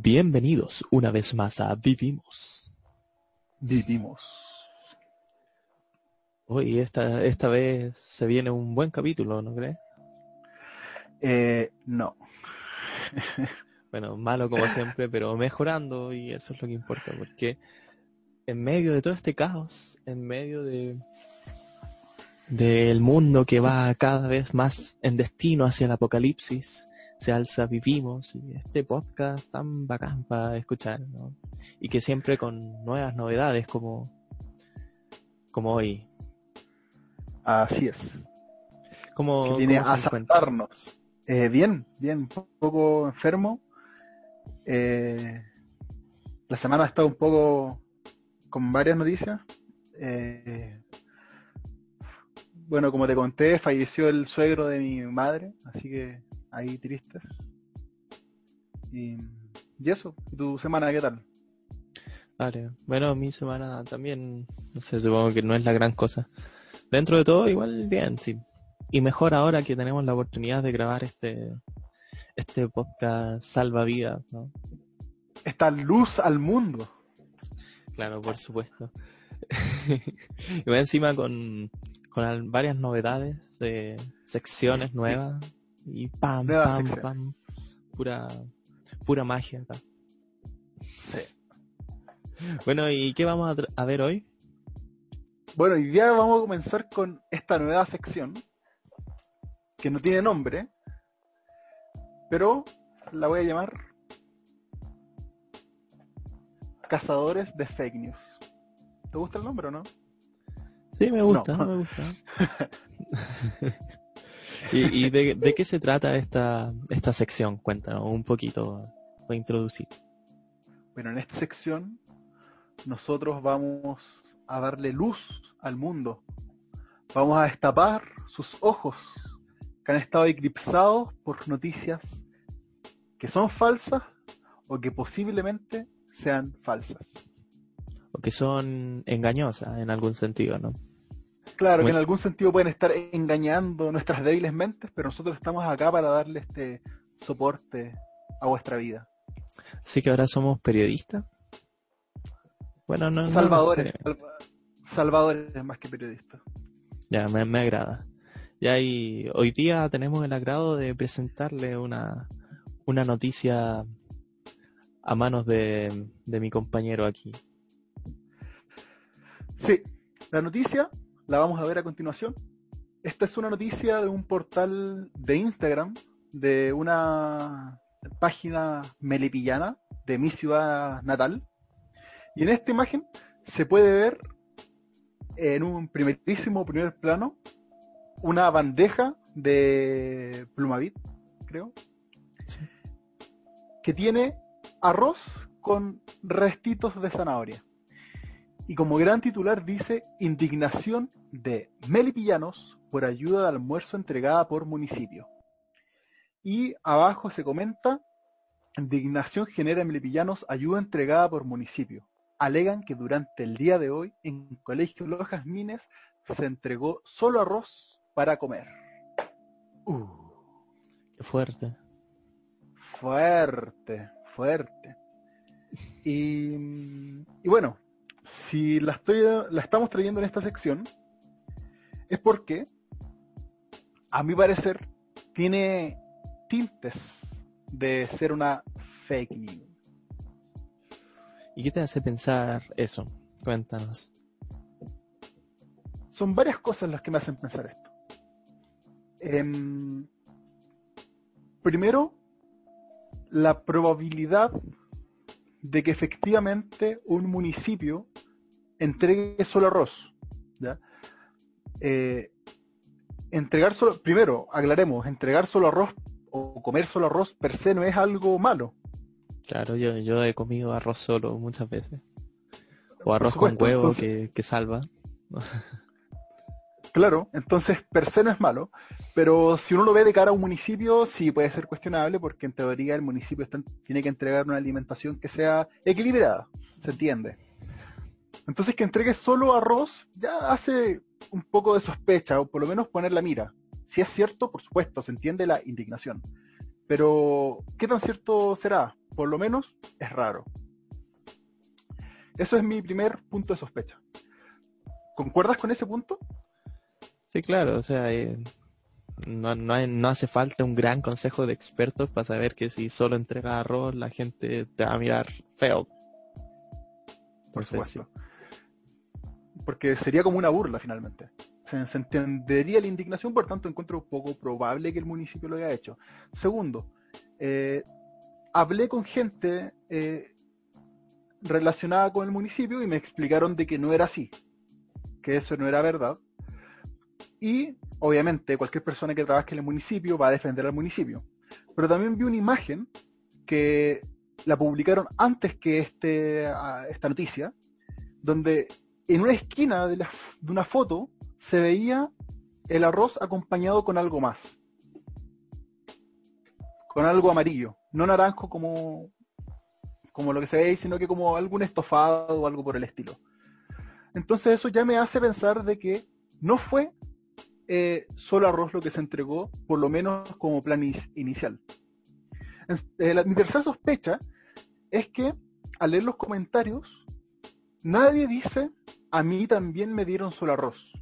Bienvenidos una vez más a Vivimos. Vivimos. Hoy esta, esta vez se viene un buen capítulo, ¿no crees? Eh, no. bueno, malo como siempre, pero mejorando y eso es lo que importa, porque en medio de todo este caos, en medio de del mundo que va cada vez más en destino hacia el apocalipsis, se alza Vivimos y este podcast tan bacán para escuchar, ¿no? Y que siempre con nuevas novedades como, como hoy. Así es. Como, viene a saltarnos. Eh, bien, bien, un poco enfermo. Eh, la semana ha estado un poco con varias noticias. Eh, bueno, como te conté, falleció el suegro de mi madre, así que ahí tristes. Y, y eso, ¿tu semana qué tal? Vale, bueno, mi semana también, no sé, supongo que no es la gran cosa. Dentro de todo, igual bien, sí. Y mejor ahora que tenemos la oportunidad de grabar este, este podcast salvavidas, ¿no? Esta luz al mundo. Claro, por supuesto. y voy encima con, con varias novedades de secciones nuevas y pam, pam, pam, pura, pura magia acá. Sí. Bueno, ¿y qué vamos a, a ver hoy? Bueno, hoy día vamos a comenzar con esta nueva sección que no tiene nombre, pero la voy a llamar Cazadores de Fake News. ¿Te gusta el nombre o no? Sí, me gusta, me gusta. ¿Y, y de, de, qué se trata esta, esta sección? Cuéntanos un poquito, para introducir. Bueno, en esta sección nosotros vamos a darle luz al mundo. Vamos a destapar sus ojos que han estado eclipsados por noticias que son falsas o que posiblemente sean falsas. O que son engañosas en algún sentido, ¿no? Claro, que en algún sentido pueden estar engañando nuestras débiles mentes, pero nosotros estamos acá para darle este soporte a vuestra vida. Así que ahora somos periodistas. Bueno, no. Salvadores. No sé. Salvadores más que periodistas. Ya, me, me agrada. Ya, y hoy día tenemos el agrado de presentarle una, una noticia a manos de, de mi compañero aquí. Sí, la noticia la vamos a ver a continuación. Esta es una noticia de un portal de Instagram de una página melipillana de mi ciudad natal. Y en esta imagen se puede ver en un primerísimo primer plano una bandeja de Plumavit, creo, que tiene arroz con restitos de zanahoria. Y como gran titular dice indignación de Melipillanos por ayuda de almuerzo entregada por municipio. Y abajo se comenta indignación genera en Melipillanos ayuda entregada por municipio. Alegan que durante el día de hoy en Colegio Lojas Mines se entregó solo arroz para comer. Uh, qué fuerte. Fuerte, fuerte. Y, y bueno, si la, estoy, la estamos trayendo en esta sección, es porque, a mi parecer, tiene tintes de ser una fake news. ¿Y qué te hace pensar eso? Cuéntanos. Son varias cosas las que me hacen pensar esto. Eh, primero, la probabilidad de que efectivamente un municipio entregue solo arroz. ¿ya? Eh, entregar solo, primero, aclaremos, entregar solo arroz o comer solo arroz per se no es algo malo. Claro, yo, yo he comido arroz solo muchas veces. O arroz con huevo entonces, que, que salva. claro, entonces per se no es malo, pero si uno lo ve de cara a un municipio, sí puede ser cuestionable porque en teoría el municipio tiene que entregar una alimentación que sea equilibrada, se entiende. Entonces que entregue solo arroz ya hace un poco de sospecha, o por lo menos poner la mira. Si es cierto, por supuesto, se entiende la indignación. Pero, ¿qué tan cierto será? por lo menos es raro. Eso es mi primer punto de sospecha. ¿Concuerdas con ese punto? Sí, claro, o sea, eh, no, no, hace falta un gran consejo de expertos para saber que si solo entregas arroz la gente te va a mirar feo. Por supuesto. Porque sería como una burla finalmente. Se, entendería la indignación, por tanto encuentro poco probable que el municipio lo haya hecho. Segundo, eh, hablé con gente eh, relacionada con el municipio y me explicaron de que no era así, que eso no era verdad. Y obviamente cualquier persona que trabaje en el municipio va a defender al municipio. Pero también vi una imagen que la publicaron antes que este, esta noticia, donde en una esquina de, una foto se veía el arroz acompañado con algo más. Con algo amarillo, no naranjo como como lo que se ve, sino que como algún estofado o algo por el estilo. Entonces eso ya me hace pensar de que no fue eh, solo arroz lo que se entregó, por lo menos como plan inicial. Eh, mi tercera sospecha es que al leer los comentarios, nadie dice, a mí también me dieron solo arroz.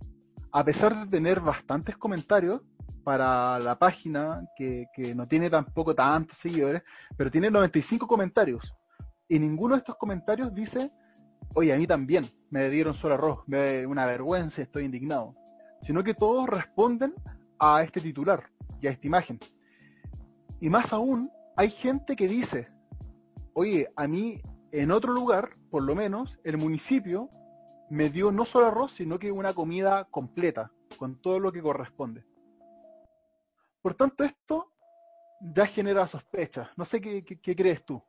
A pesar de tener bastantes comentarios para la página, que, no tiene tampoco tantos seguidores, pero tiene 95 comentarios y ninguno de estos comentarios dice, oye, a mí también me dieron solo arroz, me una vergüenza, estoy indignado. Sino que todos responden a este titular y a esta imagen. Y más aún, hay gente que dice, oye, a mí en otro lugar, por lo menos, el municipio me dio no solo arroz, sino que una comida completa, con todo lo que corresponde. Por tanto, esto ya genera sospechas. No sé qué, qué crees tú.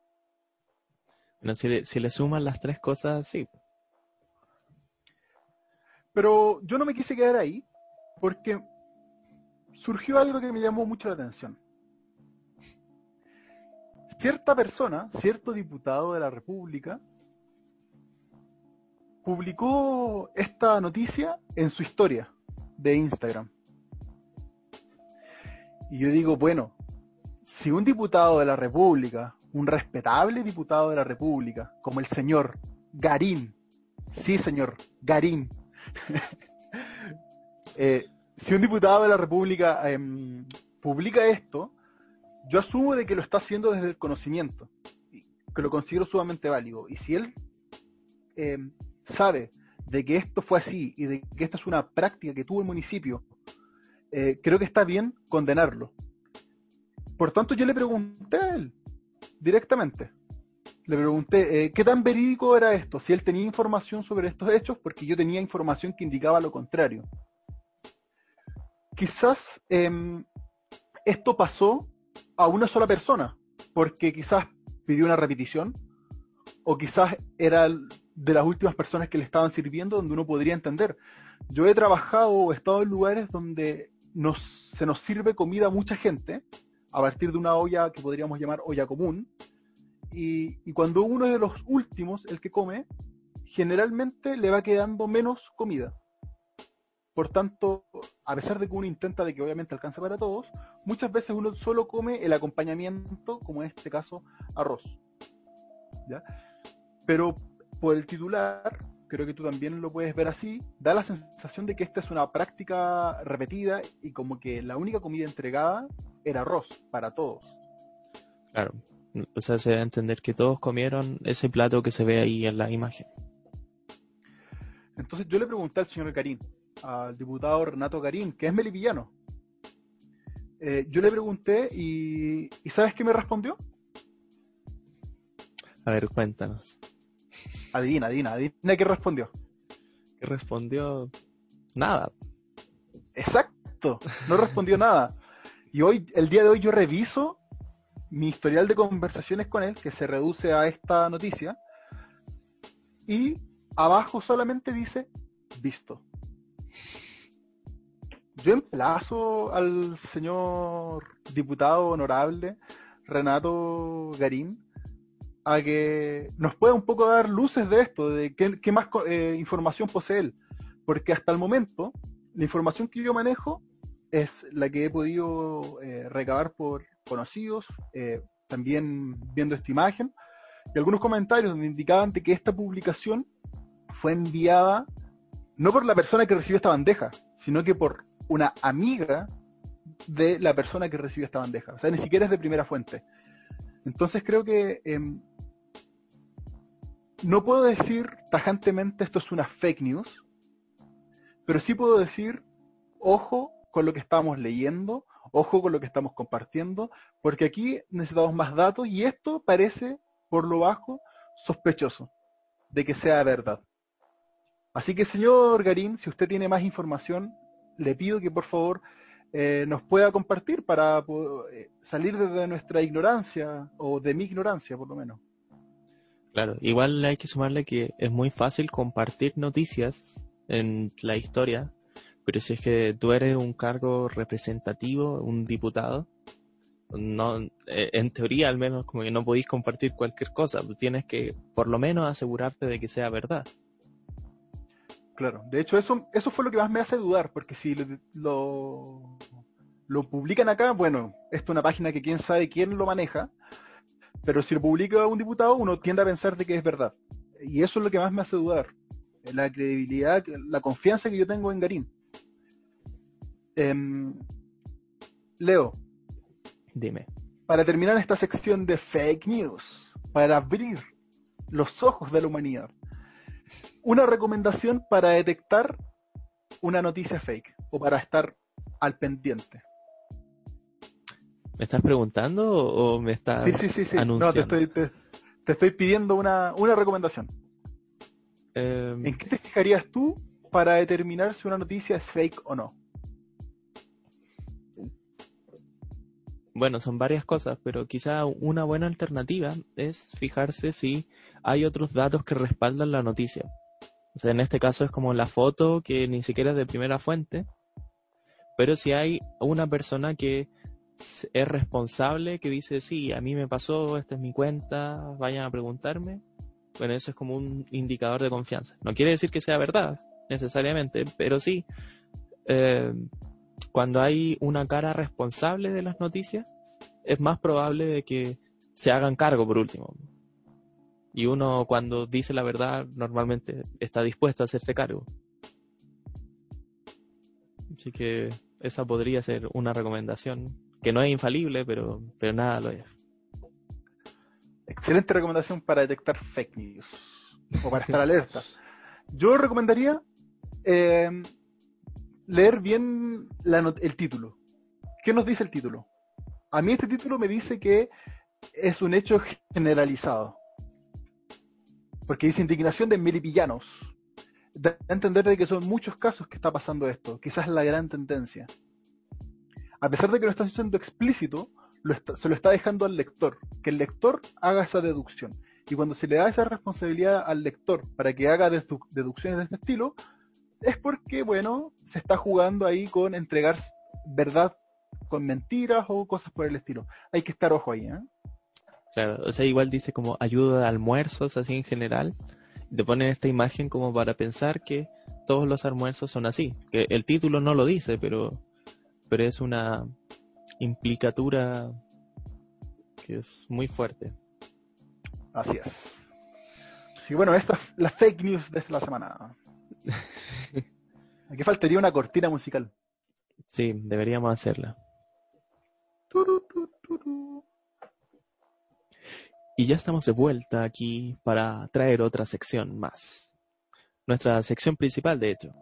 Bueno, si le, si le suman las tres cosas, sí. Pero yo no me quise quedar ahí porque surgió algo que me llamó mucho la atención. Cierta persona, cierto diputado de la República, publicó esta noticia en su historia de Instagram. Y yo digo, bueno, si un diputado de la República un respetable diputado de la República, como el señor Garín, sí señor, Garín, eh, si un diputado de la República em, publica esto, yo asumo de que lo está haciendo desde el conocimiento, que lo considero sumamente válido. Y si él em, sabe de que esto fue así y de que esta es una práctica que tuvo el municipio, eh, creo que está bien condenarlo. Por tanto, yo le pregunté a él, directamente. Le pregunté, eh, ¿qué tan verídico era esto? Si él tenía información sobre estos hechos, porque yo tenía información que indicaba lo contrario. Quizás em, esto pasó a una sola persona, porque quizás pidió una repetición, o quizás era de las últimas personas que le estaban sirviendo, donde uno podría entender. Yo he trabajado o estado en lugares donde se nos sirve comida a mucha gente, a partir de una olla que podríamos llamar olla común. Y, cuando uno es de los últimos, el que come, generalmente le va quedando menos comida. Por tanto, a pesar de que uno intenta de que obviamente alcance para todos, muchas veces uno solo come el acompañamiento, como en este caso, arroz. ¿Ya? Pero por el titular, creo que tú también lo puedes ver así, da la sensación de que esta es una práctica repetida y como que la única comida entregada era arroz para todos. Claro, o sea, se debe entender que todos comieron ese plato que se ve ahí en la imagen. Entonces yo le pregunté al señor Karim, al diputado Renato Karim, que es melipillano. Eh, yo le pregunté y, y ¿sabes qué me respondió? A ver, cuéntanos. Adivina, adivina, adivina qué respondió. ¿Qué respondió? Nada. Exacto, no respondió nada. Y hoy, el día de hoy yo reviso mi historial de conversaciones con él, que se reduce a esta noticia, y abajo solamente dice visto. Yo emplazo al señor diputado honorable Renato Garín a que nos pueda un poco dar luces de esto, de qué, más eh, información posee él. Porque hasta el momento, la información que yo manejo es la que he podido eh, recabar por conocidos, eh, también viendo esta imagen, y algunos comentarios donde indicaban que esta publicación fue enviada no por la persona que recibió esta bandeja, sino que por una amiga de la persona que recibió esta bandeja. O sea, ni siquiera es de primera fuente. Entonces creo que em, no puedo decir tajantemente esto es una fake news, pero sí puedo decir, ojo con lo que estamos leyendo, ojo con lo que estamos compartiendo, porque aquí necesitamos más datos y esto parece, por lo bajo, sospechoso de que sea verdad. Así que, señor Garín, si usted tiene más información, le pido que por favor eh, nos pueda compartir para eh, salir de nuestra ignorancia, o de mi ignorancia por lo menos. Claro, igual hay que sumarle que es muy fácil compartir noticias en la historia, pero si es que tú eres un cargo representativo, un diputado, no, eh, en teoría al menos como que no podéis compartir cualquier cosa, tienes que por lo menos asegurarte de que sea verdad. Claro, de hecho eso, eso fue lo que más me hace dudar, porque si lo, lo publican acá, bueno, esto es una página que quién sabe quién lo maneja, pero si lo publica un diputado, uno tiende a pensar de que es verdad. Y eso es lo que más me hace dudar. La credibilidad, la confianza que yo tengo en Garín. Em, Leo. Dime. Para terminar esta sección de fake news, para abrir los ojos de la humanidad, una recomendación para detectar una noticia fake o para estar al pendiente. ¿Me estás preguntando o me estás anunciando? No, te estoy, te, estoy pidiendo una, una recomendación. Em, ¿En qué te fijarías tú para determinar si una noticia es fake o no? Bueno, son varias cosas, pero quizá una buena alternativa es fijarse si hay otros datos que respaldan la noticia. O sea, en este caso es como la foto que ni siquiera es de primera fuente, pero si hay una persona que es responsable, que dice, sí, a mí me pasó, esta es mi cuenta, vayan a preguntarme, bueno, eso es como un indicador de confianza. No quiere decir que sea verdad, necesariamente, pero sí, eh, cuando hay una cara responsable de las noticias, es más probable de que se hagan cargo por último. Y uno cuando dice la verdad normalmente está dispuesto a hacerse cargo. Así que esa podría ser una recomendación que no es infalible, pero, pero nada lo es. Excelente recomendación para detectar fake news o para estar alerta. Yo recomendaría eh, leer bien el título. ¿Qué nos dice el título? A mí este título me dice que es un hecho generalizado. Porque dice indignación de miripillanos. Da a entender de que son muchos casos que está pasando esto. Quizás la gran tendencia a pesar de que lo está haciendo explícito, se lo está dejando al lector, que el lector haga esa deducción. Y cuando se le da esa responsabilidad al lector para que haga deducciones de este estilo, es porque, bueno, se está jugando ahí con entregar verdad con mentiras o cosas por el estilo. Hay que estar ojo ahí, ¿eh? Claro, o sea, igual dice como ayuda de almuerzos, así en general. Te ponen esta imagen como para pensar que todos los almuerzos son así. Que el título no lo dice, pero pero es una implicatura que es muy fuerte. Así es. Sí, bueno, esta es la fake news de la semana. Aquí faltaría una cortina musical. Sí, deberíamos hacerla. Y ya estamos de vuelta aquí para traer otra sección más. Nuestra sección principal, de hecho.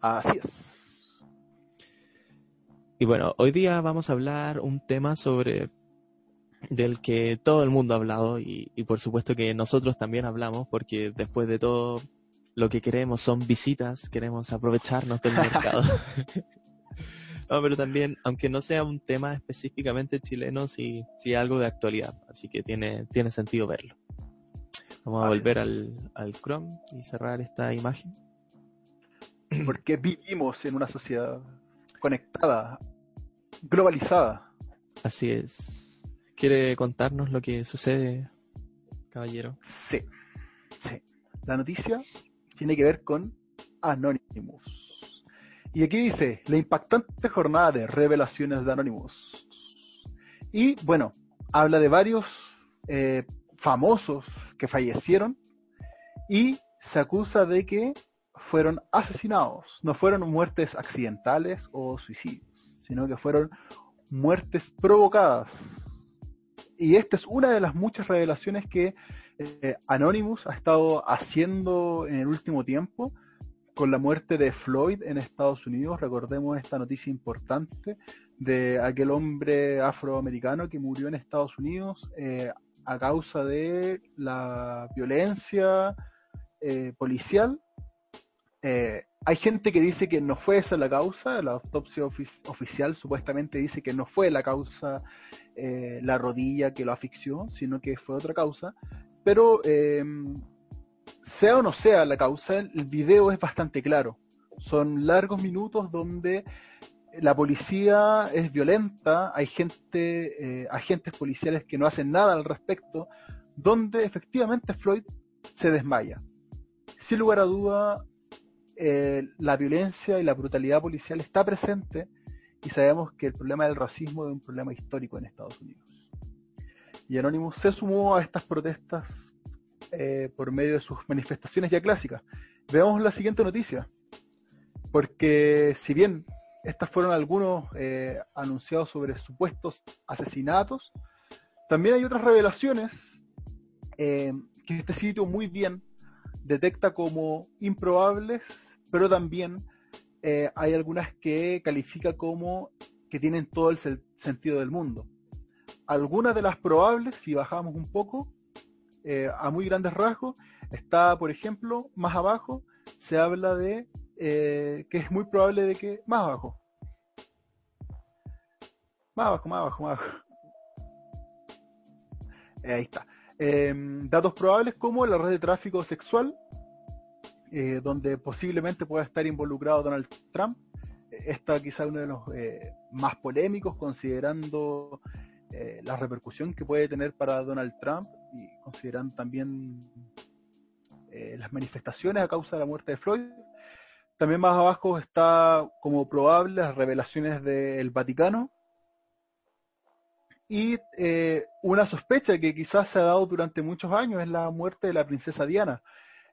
Así es. Y bueno, hoy día vamos a hablar un tema sobre del que todo el mundo ha hablado y, por supuesto que nosotros también hablamos porque después de todo lo que queremos son visitas, queremos aprovecharnos del mercado. no, pero también, aunque no sea un tema específicamente chileno, sí, sí algo de actualidad, así que tiene, tiene sentido verlo. Vamos a volver al, al Chrome y cerrar esta imagen. Porque vivimos en una sociedad conectada, globalizada. Así es. ¿Quiere contarnos lo que sucede, caballero? Sí, sí. La noticia tiene que ver con Anonymous. Y aquí dice, la impactante jornada de revelaciones de Anonymous. Y bueno, habla de varios eh, famosos que fallecieron y se acusa de que fueron asesinados. No fueron muertes accidentales o suicidios, sino que fueron muertes provocadas. Y esta es una de las muchas revelaciones que eh, Anonymous ha estado haciendo en el último tiempo con la muerte de Floyd en Estados Unidos. Recordemos esta noticia importante de aquel hombre afroamericano que murió en Estados Unidos eh, a causa de la violencia eh, policial. Eh, hay gente que dice que no fue esa la causa, la autopsia oficial supuestamente dice que no fue la causa la rodilla que lo asfixió, sino que fue otra causa. Pero sea o no sea la causa, el video es bastante claro. Son largos minutos donde la policía es violenta, hay gente, eh, agentes policiales que no hacen nada al respecto, donde efectivamente Floyd se desmaya. Sin lugar a duda, eh, la violencia y la brutalidad policial está presente y sabemos que el problema del racismo es un problema histórico en Estados Unidos. Y Anonymous se sumó a estas protestas eh, por medio de sus manifestaciones ya clásicas. Veamos la siguiente noticia. Porque si bien estas fueron algunos eh, anunciados sobre supuestos asesinatos, también hay otras revelaciones eh, que este sitio muy bien detecta como improbables, pero también hay algunas que califica como que tienen todo el sentido del mundo. Algunas de las probables, si bajamos un poco, eh, a muy grandes rasgos. Está, por ejemplo, más abajo, se habla de eh, que es muy probable de que más abajo. Más abajo, más abajo, más abajo. Eh, ahí está. Em, datos probables como la red de tráfico sexual, donde posiblemente pueda estar involucrado Donald Trump. Esta quizá uno de los más polémicos, considerando la repercusión que puede tener para Donald Trump y considerando también eh, las manifestaciones a causa de la muerte de Floyd. También más abajo está como probable las revelaciones del Vaticano y eh, una sospecha que quizás se ha dado durante muchos años es la muerte de la princesa Diana.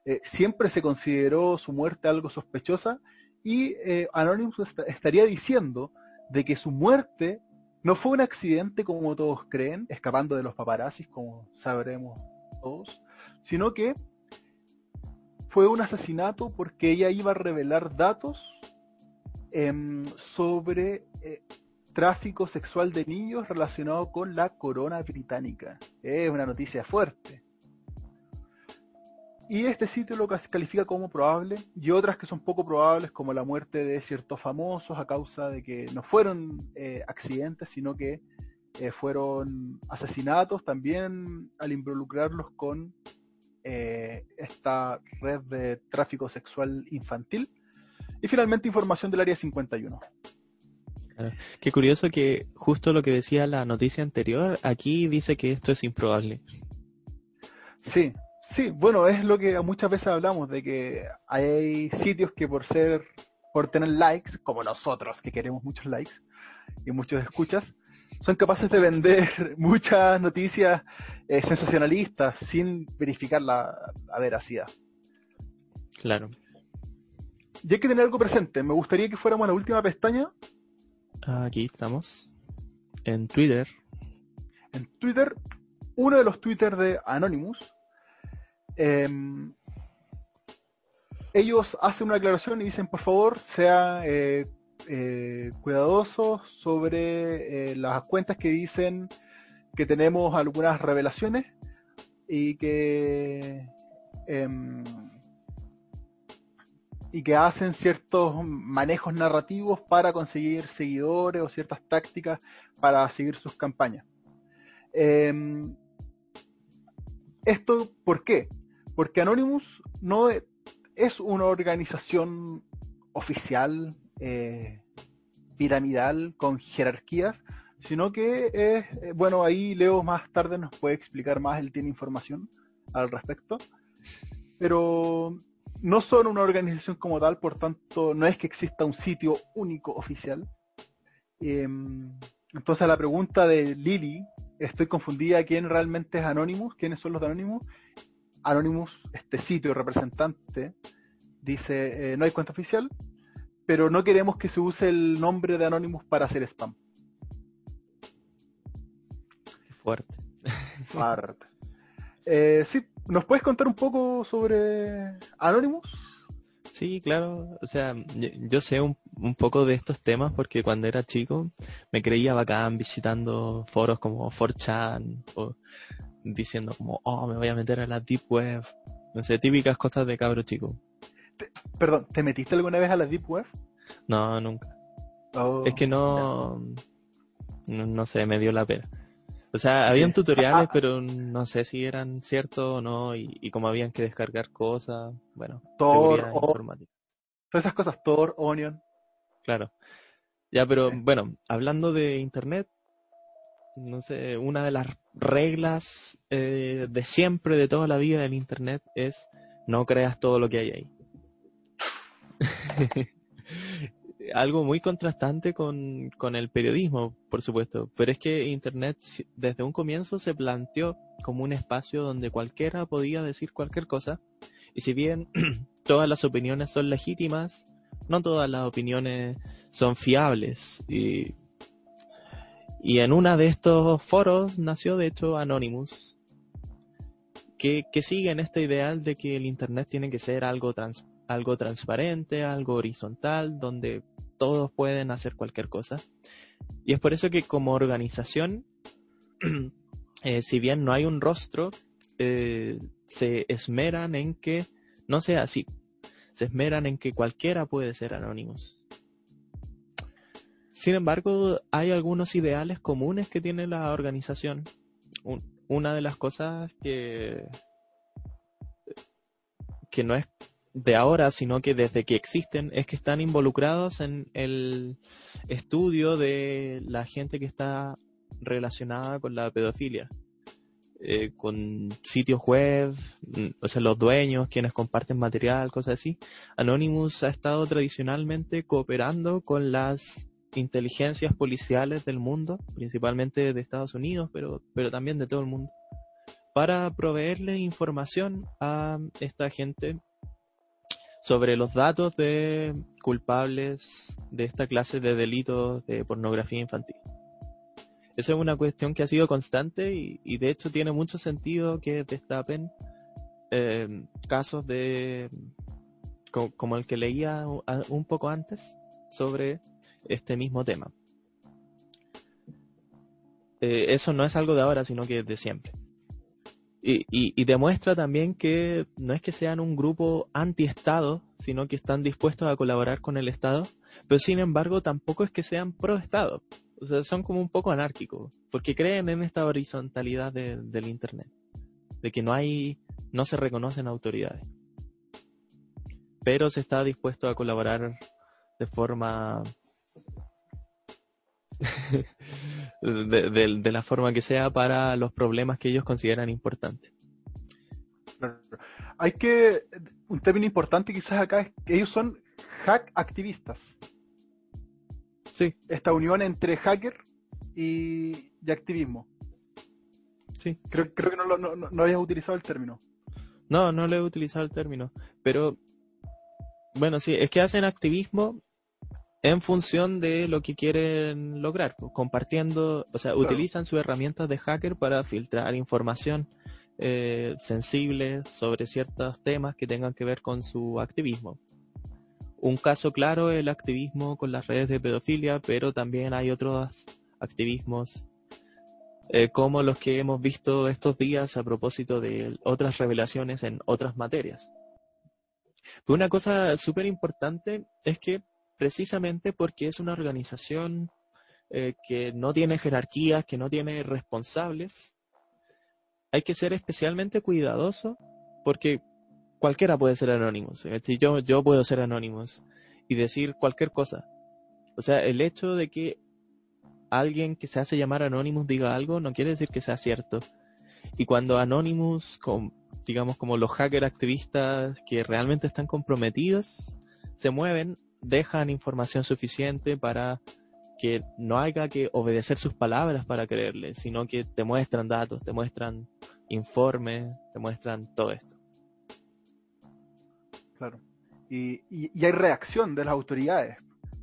Eh, siempre se consideró su muerte algo sospechosa y Anonymous estaría diciendo de que su muerte no fue un accidente como todos creen, escapando de los paparazzis, como sabremos todos, sino que fue un asesinato porque ella iba a revelar datos em, sobre eh, tráfico sexual de niños relacionado con la corona británica. Es una noticia fuerte. Y este sitio lo califica como probable y otras que son poco probables como la muerte de ciertos famosos a causa de que no fueron eh, accidentes sino que eh, fueron asesinatos también al involucrarlos con eh, esta red de tráfico sexual infantil y finalmente información del área 51. Qué curioso que justo lo que decía la noticia anterior, aquí dice que esto es improbable. Sí, Sí, bueno, es lo que muchas veces hablamos, de que hay sitios que por ser, por tener likes, como nosotros, que queremos muchos likes y muchos escuchas, son capaces de vender muchas noticias eh, sensacionalistas sin verificar la, veracidad. Claro. Y hay que tener algo presente. Me gustaría que fuéramos a la última pestaña. Aquí estamos. En Twitter. En Twitter, uno de los Twitter de Anonymous Em, ellos hacen una aclaración y dicen, por favor, sea eh, eh, cuidadosos sobre eh, las cuentas que dicen que tenemos algunas revelaciones y que em, y que hacen ciertos manejos narrativos para conseguir seguidores o ciertas tácticas para seguir sus campañas. Em, ¿Esto por qué? Porque Anonymous no es una organización oficial, eh, piramidal, con jerarquías, sino que es, eh, bueno, ahí Leo más tarde nos puede explicar más, él tiene información al respecto, pero no son una organización como tal, por tanto, no es que exista un sitio único oficial. Em, Entonces la pregunta de Lily, estoy confundida, ¿quién realmente es Anonymous? ¿Quiénes son los Anonymous? Anonymous, este sitio representante, dice, eh, no hay cuenta oficial, pero no queremos que se use el nombre de Anonymous para hacer spam. Fuerte. Fuerte. Eh, sí, ¿nos puedes contar un poco sobre Anonymous? Sí, claro. O sea, yo, sé un, poco de estos temas porque cuando era chico me creía bacán visitando foros como 4chan o diciendo como, oh, me voy a meter a la Deep Web. No sé, típicas cosas de cabro chico. perdón, ¿te metiste alguna vez a la Deep Web? No, nunca. Oh, es que no, no, sé, me dio la pena. O sea, habían tutoriales, pero no sé si eran ciertos o no, y, como habían que descargar cosas, bueno, Tor, informática. Todas esas cosas, Tor, Onion. Claro. Ya, pero bueno, hablando de Internet, no sé, una de las reglas eh, de siempre, de toda la vida del Internet, es no creas todo lo que hay ahí. Algo muy contrastante con, con el periodismo, por supuesto, pero es que Internet desde un comienzo se planteó como un espacio donde cualquiera podía decir cualquier cosa, y si bien todas las opiniones son legítimas, no todas las opiniones son fiables, y y en una de estos foros nació de hecho Anonymous, que, que sigue en este ideal de que el Internet tiene que ser algo, algo transparente, algo horizontal, donde todos pueden hacer cualquier cosa. Y es por eso que como organización, eh, si bien no hay un rostro, eh, se esmeran en que no sea así. Se esmeran en que cualquiera puede ser Anonymous. Sin embargo, hay algunos ideales comunes que tiene la organización. una de las cosas que, que no es de ahora, sino que desde que existen, es que están involucrados en el estudio de la gente que está relacionada con la pedofilia. Eh, con sitios web, o sea, los dueños, quienes comparten material, cosas así. Anonymous ha estado tradicionalmente cooperando con las inteligencias policiales del mundo, principalmente de Estados Unidos, pero, pero también de todo el mundo, para proveerle información a esta gente sobre los datos de culpables de esta clase de delitos de pornografía infantil. Esa es una cuestión que ha sido constante y, de hecho tiene mucho sentido que destapen eh, casos de como el que leía un poco antes sobre este mismo tema. Eh, eso no es algo de ahora, sino que de siempre. Y, y, demuestra también que no es que sean un grupo anti-Estado, sino que están dispuestos a colaborar con el Estado, pero sin embargo tampoco es que sean pro-Estado. O sea, son como un poco anárquicos, porque creen en esta horizontalidad del Internet, de que no hay, no se reconocen autoridades. Pero se está dispuesto a colaborar de forma de, la forma que sea para los problemas que ellos consideran importantes. Hay que, un término importante quizás acá es que ellos son hack activistas. Sí. Esta unión entre hacker y, activismo. Sí. Creo, creo que no, no, no, habías utilizado el término. No, no le he utilizado el término. Pero, bueno, sí, es que hacen activismo en función de lo que quieren lograr, pues, compartiendo, o sea, utilizan sus herramientas de hacker para filtrar información eh, sensible sobre ciertos temas que tengan que ver con su activismo. Un caso claro es el activismo con las redes de pedofilia, pero también hay otros activismos eh, como los que hemos visto estos días a propósito de otras revelaciones en otras materias. una cosa súper importante es que precisamente porque es una organización eh, que no tiene jerarquías, que no tiene responsables, hay que ser especialmente cuidadoso porque cualquiera puede ser Anonymous. Yo, yo puedo ser Anonymous y decir cualquier cosa. O sea, el hecho de que alguien que se hace llamar Anonymous diga algo no quiere decir que sea cierto. Y cuando Anonymous, digamos como los hackers activistas que realmente están comprometidos, se mueven, dejan información suficiente para que no haya que obedecer sus palabras para creerle, sino que te muestran datos, te muestran informes, te muestran todo esto. Claro. Y, y, hay reacción de las autoridades.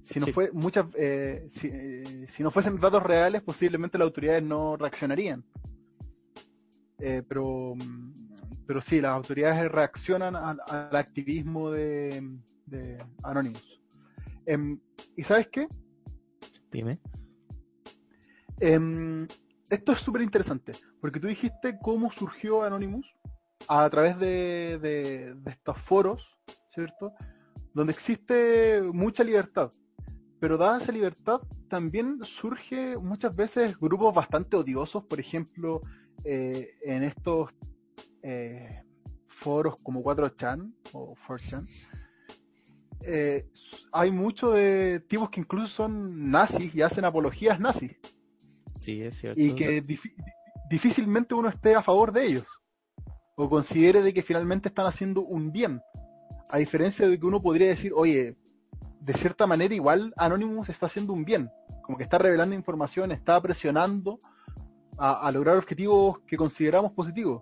Si no, fue, muchas, eh, eh, si, no fuesen datos reales, posiblemente las autoridades no reaccionarían. Eh, pero, pero sí, las autoridades reaccionan al, activismo de, de Anonymous. Em, ¿Y sabes qué? Dime. Em, esto es súper interesante, porque tú dijiste cómo surgió Anonymous a través de, de, estos foros, ¿cierto? Donde existe mucha libertad. Pero dada esa libertad, también surge muchas veces grupos bastante odiosos, por ejemplo, eh, en estos eh, foros como 4chan o 4chan, eh, hay muchos de tipos que incluso son nazis y hacen apologías nazis. Sí, es cierto. Y que difícilmente uno esté a favor de ellos. O considere de que finalmente están haciendo un bien. A diferencia de que uno podría decir, oye, de cierta manera igual Anonymous está haciendo un bien. Como que está revelando información, está presionando a, lograr objetivos que consideramos positivos.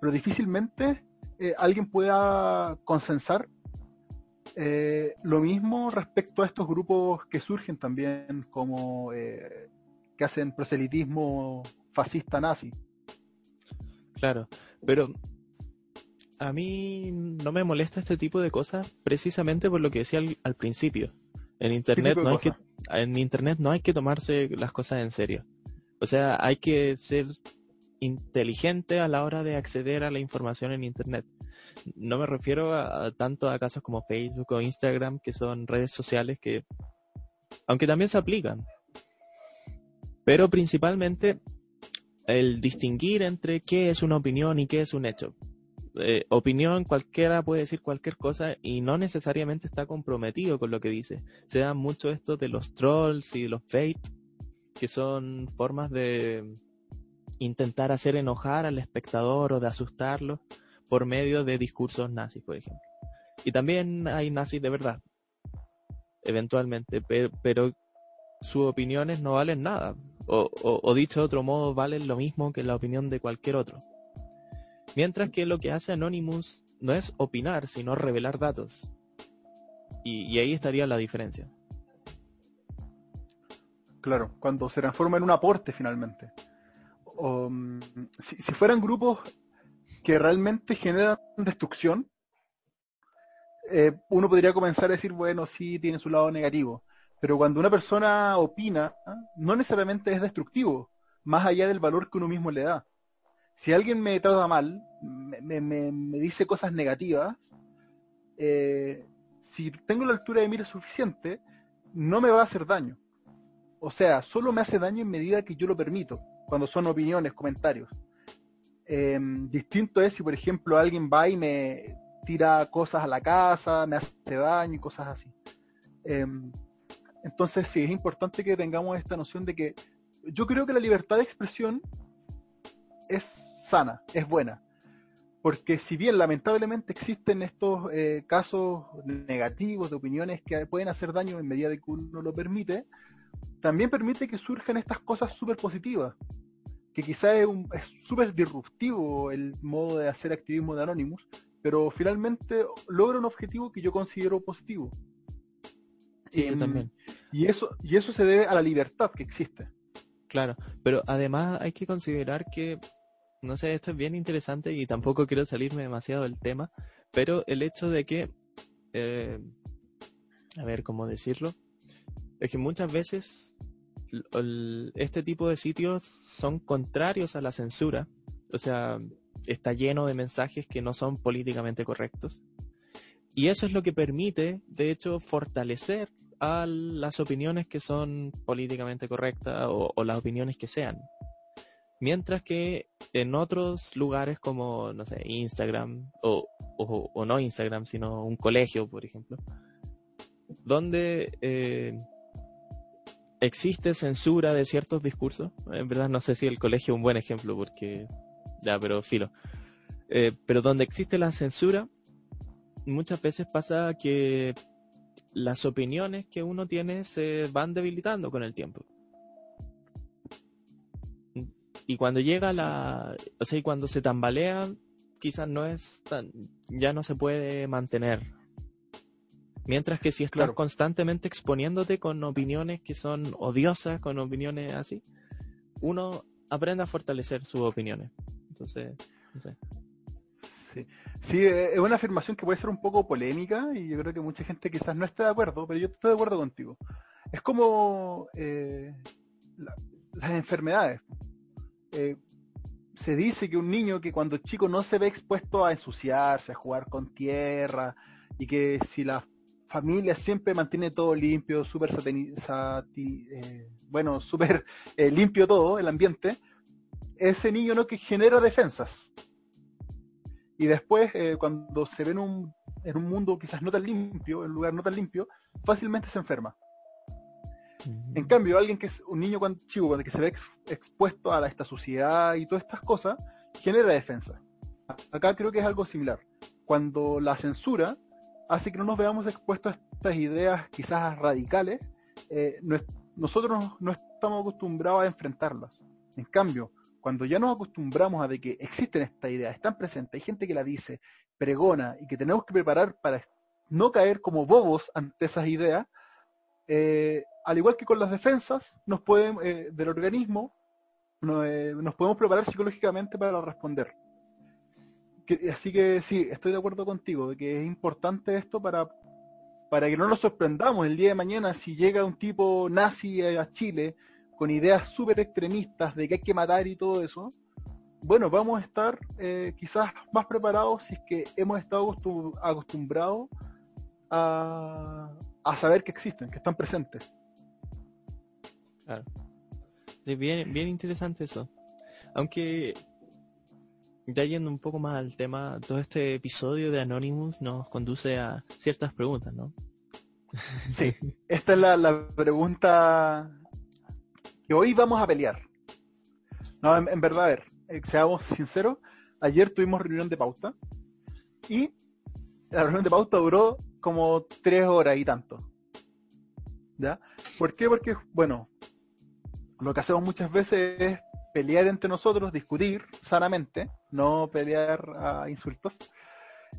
Pero difícilmente eh, alguien pueda consensar eh, lo mismo respecto a estos grupos que surgen también como eh, que hacen proselitismo fascista nazi. Claro, pero a mí no me molesta este tipo de cosas precisamente por lo que decía al, principio. En internet no hay que en internet no hay que tomarse las cosas en serio. O sea, hay que ser inteligente a la hora de acceder a la información en internet no me refiero a, tanto a casos como Facebook o Instagram, que son redes sociales que, aunque también se aplican, pero principalmente el distinguir entre qué es una opinión y qué es un hecho. Eh, opinión cualquiera puede decir cualquier cosa y no necesariamente está comprometido con lo que dice. Se da mucho esto de los trolls y los bait, que son formas de intentar hacer enojar al espectador o de asustarlo por medio de discursos nazis, por ejemplo. Y también hay nazis de verdad, eventualmente, pero, sus opiniones no valen nada. O, dicho de otro modo, valen lo mismo que la opinión de cualquier otro. Mientras que lo que hace Anonymous no es opinar, sino revelar datos. Y, ahí estaría la diferencia. Claro, cuando se transforma en un aporte finalmente. Mm, si, fueran grupos que realmente generan destrucción, eh, uno podría comenzar a decir, bueno, sí, tiene su lado negativo. Pero cuando una persona opina, no necesariamente es destructivo, más allá del valor que uno mismo le da. Si alguien me trata mal, me, me, dice cosas negativas, eh, si tengo la altura de mira suficiente, no me va a hacer daño. O sea, solo me hace daño en medida que yo lo permito, cuando son opiniones, comentarios. Em, distinto es si, por ejemplo, alguien va y me tira cosas a la casa, me hace daño y cosas así. Em, entonces, sí, es importante que tengamos esta noción de que yo creo que la libertad de expresión es sana, es buena. Porque si bien lamentablemente existen estos eh, casos negativos de opiniones que pueden hacer daño en medida de que uno lo permite, también permite que surjan estas cosas súper positivas que quizás es súper disruptivo el modo de hacer activismo de Anonymous, pero finalmente logra un objetivo que yo considero positivo. Sí, yo también. Y eso, y eso se debe a la libertad que existe. Claro, pero además hay que considerar que, no sé, esto es bien interesante y tampoco quiero salirme demasiado del tema, pero el hecho de que, eh, a ver, ¿cómo decirlo? Es que muchas veces este tipo de sitios son contrarios a la censura, o sea, está lleno de mensajes que no son políticamente correctos. Y eso es lo que permite, de hecho, fortalecer a las opiniones que son políticamente correctas o, las opiniones que sean. Mientras que en otros lugares como, no sé, Instagram o, o, no Instagram, sino un colegio, por ejemplo, donde eh, existe censura de ciertos discursos. En verdad no sé si el colegio es un buen ejemplo porque ya, pero filo. Eh, pero donde existe la censura, muchas veces pasa que las opiniones que uno tiene se van debilitando con el tiempo. Y cuando llega la, o sea, y cuando se tambalea, quizás no es tan, ya no se puede mantener. Mientras que si estás constantemente exponiéndote con opiniones que son odiosas, con opiniones así, uno aprende a fortalecer sus opiniones. Entonces, no sé. Sí. sí, eh, es una afirmación que puede ser un poco polémica y yo creo que mucha gente quizás no esté de acuerdo, pero yo estoy de acuerdo contigo. Es como eh, las enfermedades. Eh, se dice que un niño que cuando chico no se ve expuesto a ensuciarse, a jugar con tierra, y que si la familia siempre mantiene todo limpio, súper eh, bueno, súper eh, limpio todo, el ambiente, ese niño no que genera defensas. Y después, eh, cuando se ve en un, en un mundo quizás no tan limpio, en un lugar no tan limpio, fácilmente se enferma. En cambio, alguien que es un niño cuando, chico, cuando que se ve expuesto a esta suciedad y todas estas cosas, genera defensa. Acá creo que es algo similar. Cuando la censura hace que no nos veamos expuestos a estas ideas quizás radicales, eh, nosotros no estamos acostumbrados a enfrentarlas. En cambio, cuando ya nos acostumbramos a de que existen estas ideas, están presentes, hay gente que la dice, pregona y que tenemos que preparar para no caer como bobos ante esas ideas, eh, al igual que con las defensas, eh, del organismo, nos podemos preparar psicológicamente para responder. Así que sí, estoy de acuerdo contigo, de que es importante esto para, para que no nos sorprendamos el día de mañana si llega un tipo nazi a Chile con ideas súper extremistas de que hay que matar y todo eso. Bueno, vamos a estar eh, quizás más preparados si es que hemos estado acostumbrados a, a saber que existen, que están presentes. Claro. Bien, bien interesante eso. Aunque ya yendo un poco más al tema, todo este episodio de Anonymous nos conduce a ciertas preguntas, ¿no? Sí, esta es la, pregunta que hoy vamos a pelear. No, en, verdad, a ver, eh, seamos sinceros, ayer tuvimos reunión de pauta y la reunión de pauta duró como tres horas y tanto. ¿Ya? ¿Por qué? Porque, bueno, lo que hacemos muchas veces es pelear entre nosotros, discutir sanamente, no pelear a insultos,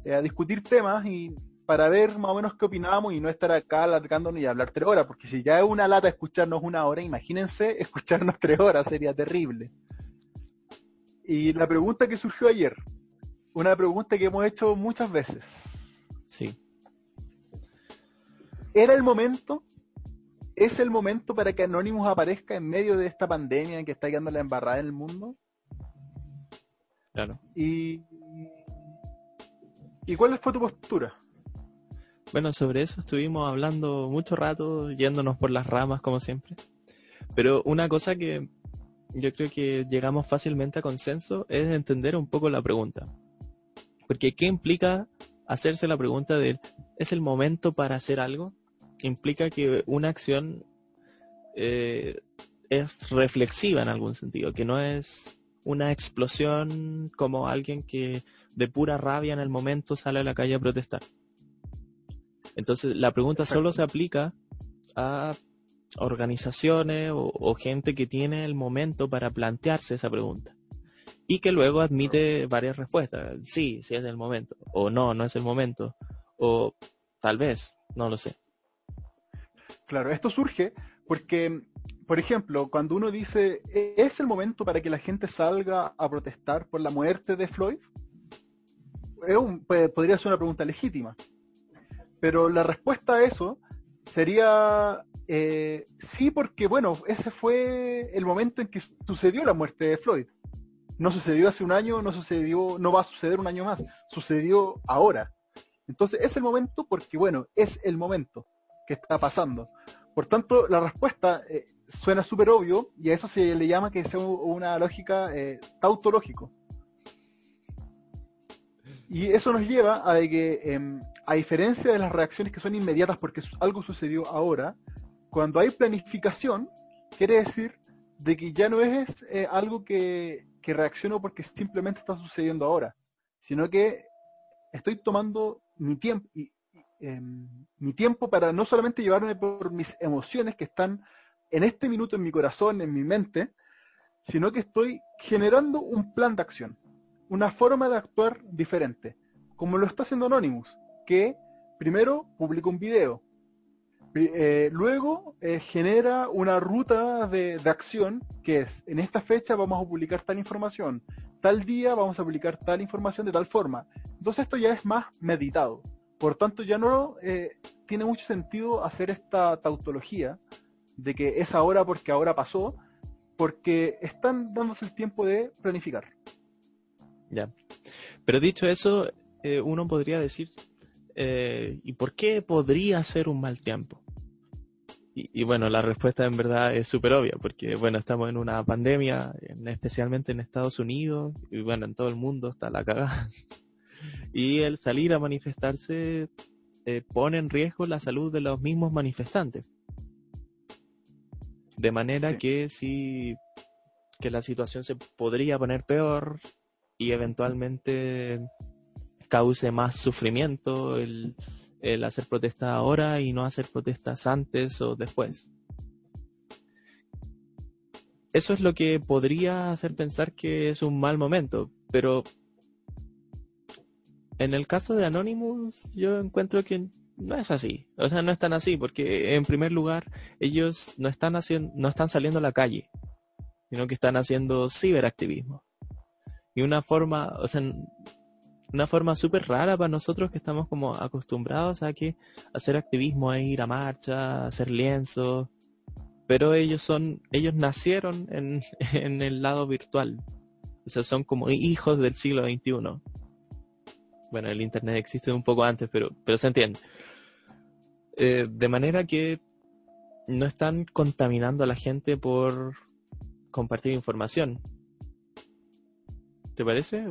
eh, a discutir temas y para ver más o menos qué opinábamos y no estar acá alargándonos y hablar tres horas, porque si ya es una lata escucharnos una hora, imagínense escucharnos tres horas, sería terrible. Y la pregunta que surgió ayer, una pregunta que hemos hecho muchas veces. Sí. ¿Era el momento ¿Es el momento para que Anonymous aparezca en medio de esta pandemia en que está quedando la embarrada en el mundo? Claro. ¿Y, ¿Y cuál fue tu postura? Bueno, sobre eso estuvimos hablando mucho rato, yéndonos por las ramas como siempre. Pero una cosa que yo creo que llegamos fácilmente a consenso es entender un poco la pregunta. Porque ¿qué implica hacerse la pregunta de ¿es el momento para hacer algo? implica que una acción eh, es reflexiva en algún sentido, que no es una explosión como alguien que de pura rabia en el momento sale a la calle a protestar. Entonces la pregunta solo se aplica a organizaciones o, gente que tiene el momento para plantearse esa pregunta y que luego admite varias respuestas. Sí, sí es el momento, o no, no es el momento, o tal vez, no lo sé. Claro, esto surge porque, por ejemplo, cuando uno dice, ¿es el momento para que la gente salga a protestar por la muerte de Floyd? podría ser una pregunta legítima. Pero la respuesta a eso sería eh, sí, porque bueno, ese fue el momento en que sucedió la muerte de Floyd. No sucedió hace un año, no sucedió, no va a suceder un año más, sucedió ahora. Entonces es el momento porque bueno, es el momento que está pasando. Por tanto, la respuesta eh, suena súper obvio y a eso se le llama que sea una lógica eh, tautológico. Y eso nos lleva a que, em, a diferencia de las reacciones que son inmediatas porque algo sucedió ahora, cuando hay planificación, quiere decir de que ya no es eh, algo que, que reacciono porque simplemente está sucediendo ahora, sino que estoy tomando mi tiempo y, em, mi tiempo para no solamente llevarme por mis emociones que están en este minuto en mi corazón, en mi mente, sino que estoy generando un plan de acción, una forma de actuar diferente, como lo está haciendo Anonymous, que primero publica un video, eh, luego eh, genera una ruta de, de, acción que es, en esta fecha vamos a publicar tal información, tal día vamos a publicar tal información de tal forma. Entonces esto ya es más meditado. Por tanto, ya no eh, tiene mucho sentido hacer esta tautología de que es ahora porque ahora pasó, porque están dándose el tiempo de planificar. Ya. Pero dicho eso, eh, uno podría decir, eh, ¿y por qué podría ser un mal tiempo? Y, bueno, la respuesta en verdad es súper obvia, porque bueno, estamos en una pandemia, especialmente en Estados Unidos, y bueno, en todo el mundo está la cagada. Y el salir a manifestarse eh, pone en riesgo la salud de los mismos manifestantes. De manera que sí, que la situación se podría poner peor y eventualmente cause más sufrimiento el, el hacer protestas ahora y no hacer protestas antes o después. Eso es lo que podría hacer pensar que es un mal momento, pero en el caso de Anonymous yo encuentro que no es así, o sea, no es tan así, porque en primer lugar ellos no están haciendo, no están saliendo a la calle, sino que están haciendo ciberactivismo. Y una forma, o sea, una forma súper rara para nosotros que estamos como acostumbrados a que hacer activismo es ir a marcha, hacer lienzos, pero ellos son, ellos nacieron en, en el lado virtual, o sea, son como hijos del siglo XXI. Bueno, el internet existe un poco antes, pero, pero se entiende. Eh, de manera que no están contaminando a la gente por compartir información. ¿Te parece?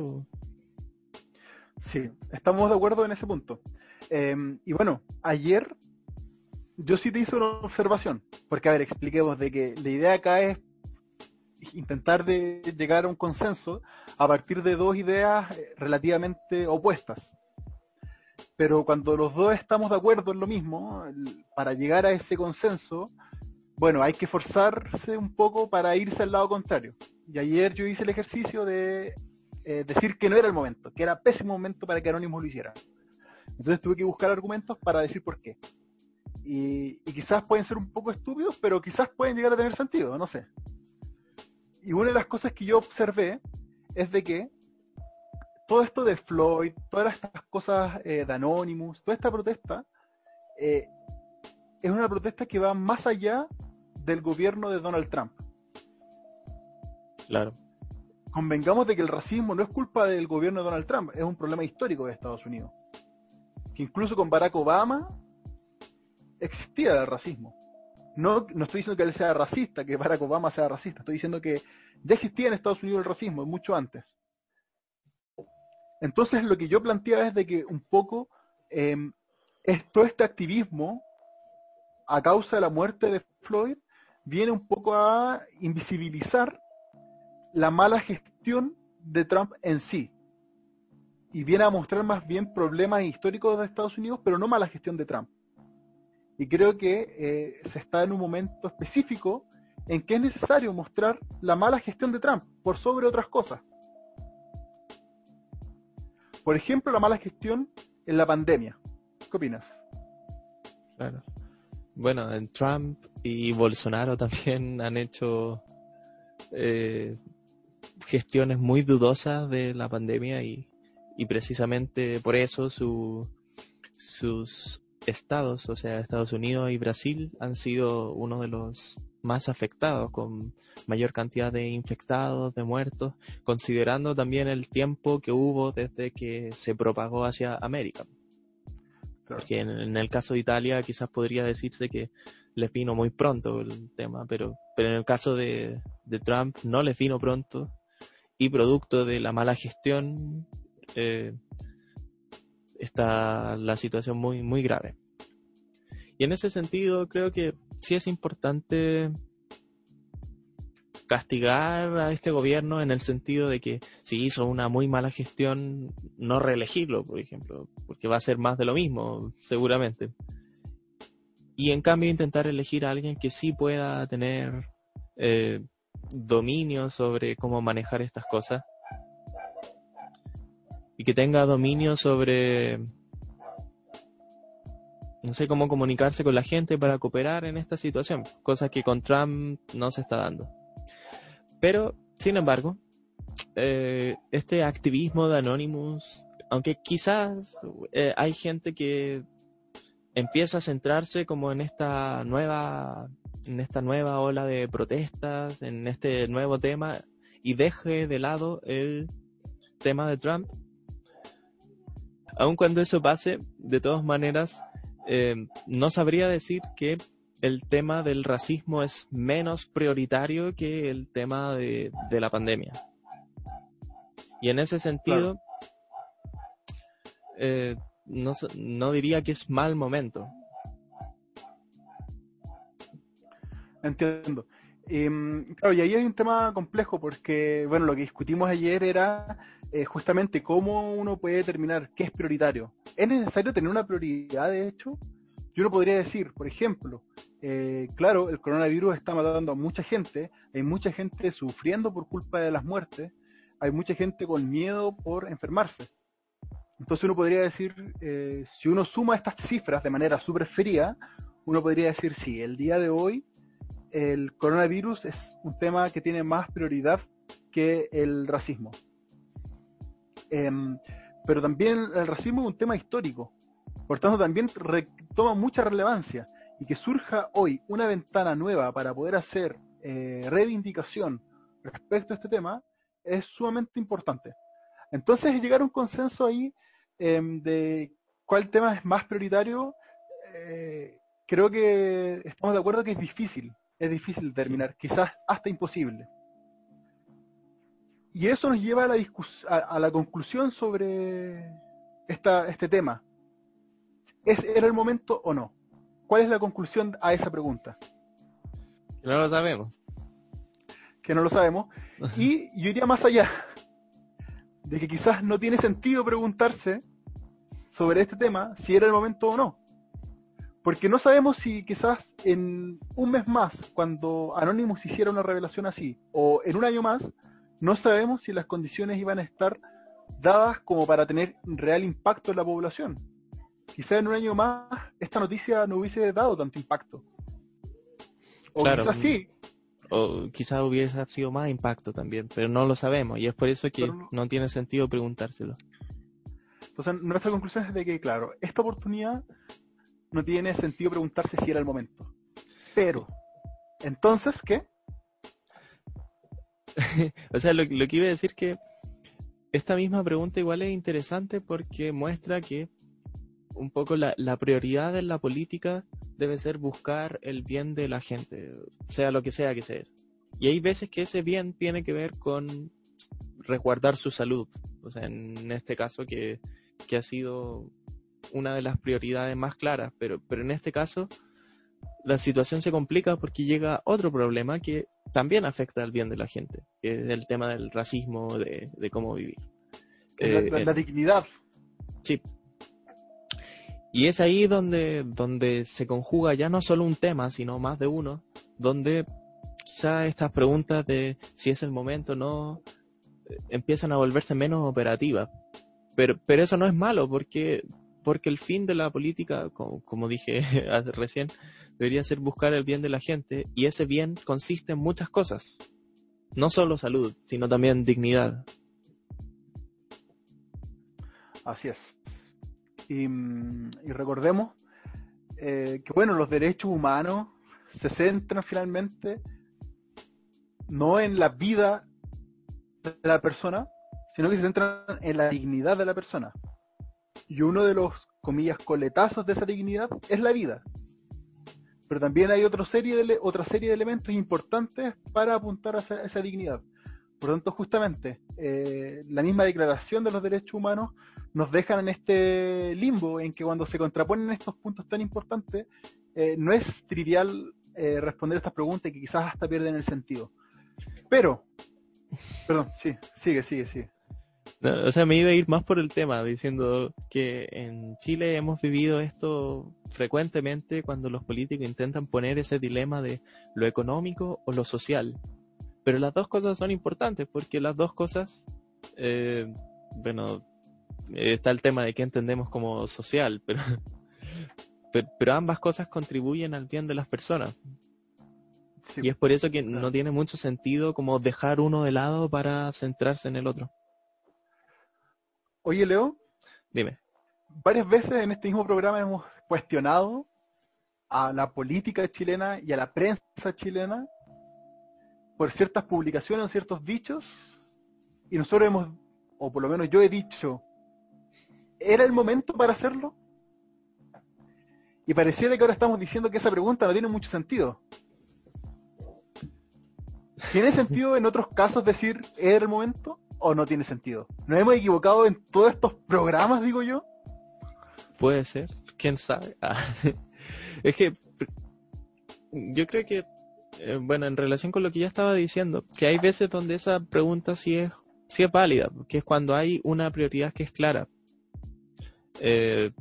Sí, estamos de acuerdo en ese punto. Em, y bueno, ayer yo sí te hice una observación, porque a ver, expliquemos de que la idea acá es intentar de llegar a un consenso a partir de dos ideas eh, relativamente opuestas. Pero cuando los dos estamos de acuerdo en lo mismo, para llegar a ese consenso, bueno, hay que forzarse un poco para irse al lado contrario. Y ayer yo hice el ejercicio de eh, decir que no era el momento, que era pésimo momento para que Anonymous lo hiciera. Entonces tuve que buscar argumentos para decir por qué. Y, quizás pueden ser un poco estúpidos, pero quizás pueden llegar a tener sentido, no sé. Y una de las cosas que yo observé es de que todo esto de Floyd, todas estas cosas eh, de Anonymous, toda esta protesta, eh, es una protesta que va más allá del gobierno de Donald Trump. Claro convengamos de que el racismo no es culpa del gobierno de Donald Trump, es un problema histórico de Estados Unidos. Que incluso con Barack Obama existía el racismo. No, no estoy diciendo que él sea racista, que Barack Obama sea racista, estoy diciendo que ya existía en Estados Unidos el racismo, mucho antes. Entonces lo que yo planteaba es de que un poco eh, todo este activismo a causa de la muerte de Floyd viene un poco a invisibilizar la mala gestión de Trump en sí. Y viene a mostrar más bien problemas históricos de Estados Unidos, pero no mala gestión de Trump. Y creo que eh, se está en un momento específico en que es necesario mostrar la mala gestión de Trump por sobre otras cosas. Por ejemplo, la mala gestión en la pandemia. ¿Qué opinas? Claro. Bueno, en Trump y Bolsonaro también han hecho eh, gestiones muy dudosas de la pandemia y, precisamente por eso su, sus estados, o sea, Estados Unidos y Brasil, han sido uno de los más afectados, con mayor cantidad de infectados, de muertos, considerando también el tiempo que hubo desde que se propagó hacia América. Porque en, el caso de Italia quizás podría decirse que les vino muy pronto el tema, pero, pero en el caso de, de Trump no les vino pronto y producto de la mala gestión eh, está la situación muy, muy grave. Y en ese sentido creo que sí es importante castigar a este gobierno en el sentido de que si hizo una muy mala gestión, no reelegirlo, por ejemplo, porque va a ser más de lo mismo, seguramente. Y en cambio intentar elegir a alguien que sí pueda tener eh, dominio sobre cómo manejar estas cosas y que tenga dominio sobre no sé cómo comunicarse con la gente para cooperar en esta situación, cosa que con Trump no se está dando. Pero, sin embargo, eh, este activismo de Anonymous, aunque quizás eh, hay gente que empieza a centrarse como en esta nueva en esta nueva ola de protestas, en este nuevo tema y deje de lado el tema de Trump. Aun cuando eso pase, de todas maneras, eh, no sabría decir que el tema del racismo es menos prioritario que el tema de, la pandemia. Y en ese sentido, eh, no, no diría que es mal momento. Entiendo. Em, claro, y ahí hay un tema complejo porque, bueno, lo que discutimos ayer era eh, justamente cómo uno puede determinar qué es prioritario. ¿Es necesario tener una prioridad, de hecho? Yo no podría decir, por ejemplo, eh, claro, el coronavirus está matando a mucha gente, hay mucha gente sufriendo por culpa de las muertes, hay mucha gente con miedo por enfermarse. Entonces uno podría decir, eh, si uno suma estas cifras de manera súper fría, uno podría decir, sí, el día de hoy el coronavirus es un tema que tiene más prioridad que el racismo. Em, pero también el racismo es un tema histórico, por tanto también toma mucha relevancia y que surja hoy una ventana nueva para poder hacer eh, reivindicación respecto a este tema es sumamente importante. Entonces llegar a un consenso ahí em, de cuál tema es más prioritario, eh, creo que estamos de acuerdo que es difícil, es difícil determinar, quizás hasta imposible. Y eso nos lleva a la, a, la conclusión sobre esta, este tema. ¿Es, ¿Era el momento o no? ¿Cuál es la conclusión a esa pregunta? Que no lo sabemos. Que no lo sabemos. y yo iría más allá de que quizás no tiene sentido preguntarse sobre este tema si era el momento o no. Porque no sabemos si quizás en un mes más, cuando Anonymous hiciera una revelación así, o en un año más, no sabemos si las condiciones iban a estar dadas como para tener real impacto en la población. Quizás en un año más esta noticia no hubiese dado tanto impacto. O quizás sí. O quizás hubiese sido más impacto también, pero no lo sabemos y es por eso que no tiene sentido preguntárselo. Entonces, nuestra conclusión es de que, claro, esta oportunidad no tiene sentido preguntarse si era el momento. Pero, entonces, ¿qué? o sea, lo, que iba a decir que esta misma pregunta igual es interesante porque muestra que un poco la, la, prioridad en la política debe ser buscar el bien de la gente, sea lo que sea que sea. Y hay veces que ese bien tiene que ver con resguardar su salud. O sea, en este caso que, que ha sido una de las prioridades más claras, pero, pero en este caso la situación se complica porque llega otro problema que también afecta al bien de la gente, que es el tema del racismo, de, cómo vivir. la, la, dignidad. Sí. Y es ahí donde, donde se conjuga ya no solo un tema, sino más de uno, donde quizá estas preguntas de si es el momento o no eh, empiezan a volverse menos operativas. Pero, pero eso no es malo, porque porque el fin de la política, como, dije recién, debería ser buscar el bien de la gente y ese bien consiste en muchas cosas, no solo salud, sino también dignidad. Así es. Y, recordemos eh, que, bueno, los derechos humanos se centran finalmente no en la vida de la persona, sino que se centran en la dignidad de la persona. Y uno de los, comillas, coletazos de esa dignidad es la vida. Pero también hay otra serie de, serie de elementos importantes para apuntar a esa, dignidad. Por lo tanto, justamente, eh, la misma declaración de los derechos humanos nos dejan en este limbo en que cuando se contraponen estos puntos tan importantes, eh, no es trivial eh, responder estas preguntas y que quizás hasta pierden el sentido. Pero, perdón, sí, sigue, sigue, sigue. O sea, me iba a ir más por el tema, diciendo que en Chile hemos vivido esto frecuentemente cuando los políticos intentan poner ese dilema de lo económico o lo social. Pero las dos cosas son importantes porque las dos cosas, eh, bueno, está el tema de qué entendemos como social, pero, pero, ambas cosas contribuyen al bien de las personas. y es por eso que no tiene mucho sentido como dejar uno de lado para centrarse en el otro. Oye, Leo. Dime. Varias veces en este mismo programa hemos cuestionado a la política chilena y a la prensa chilena por ciertas publicaciones o ciertos dichos y nosotros hemos, o por lo menos yo he dicho, ¿era el momento para hacerlo? Y pareciera que ahora estamos diciendo que esa pregunta no tiene mucho sentido. ¿Tiene sentido en otros casos decir ¿era el momento? ¿O no tiene sentido? ¿Nos hemos equivocado en todos estos programas, digo yo? Puede ser, quién sabe. Ah, es que yo creo que, eh, bueno, en relación con lo que ya estaba diciendo, que hay veces donde esa pregunta sí es, sí es válida, que es cuando hay una prioridad que es clara. Eh,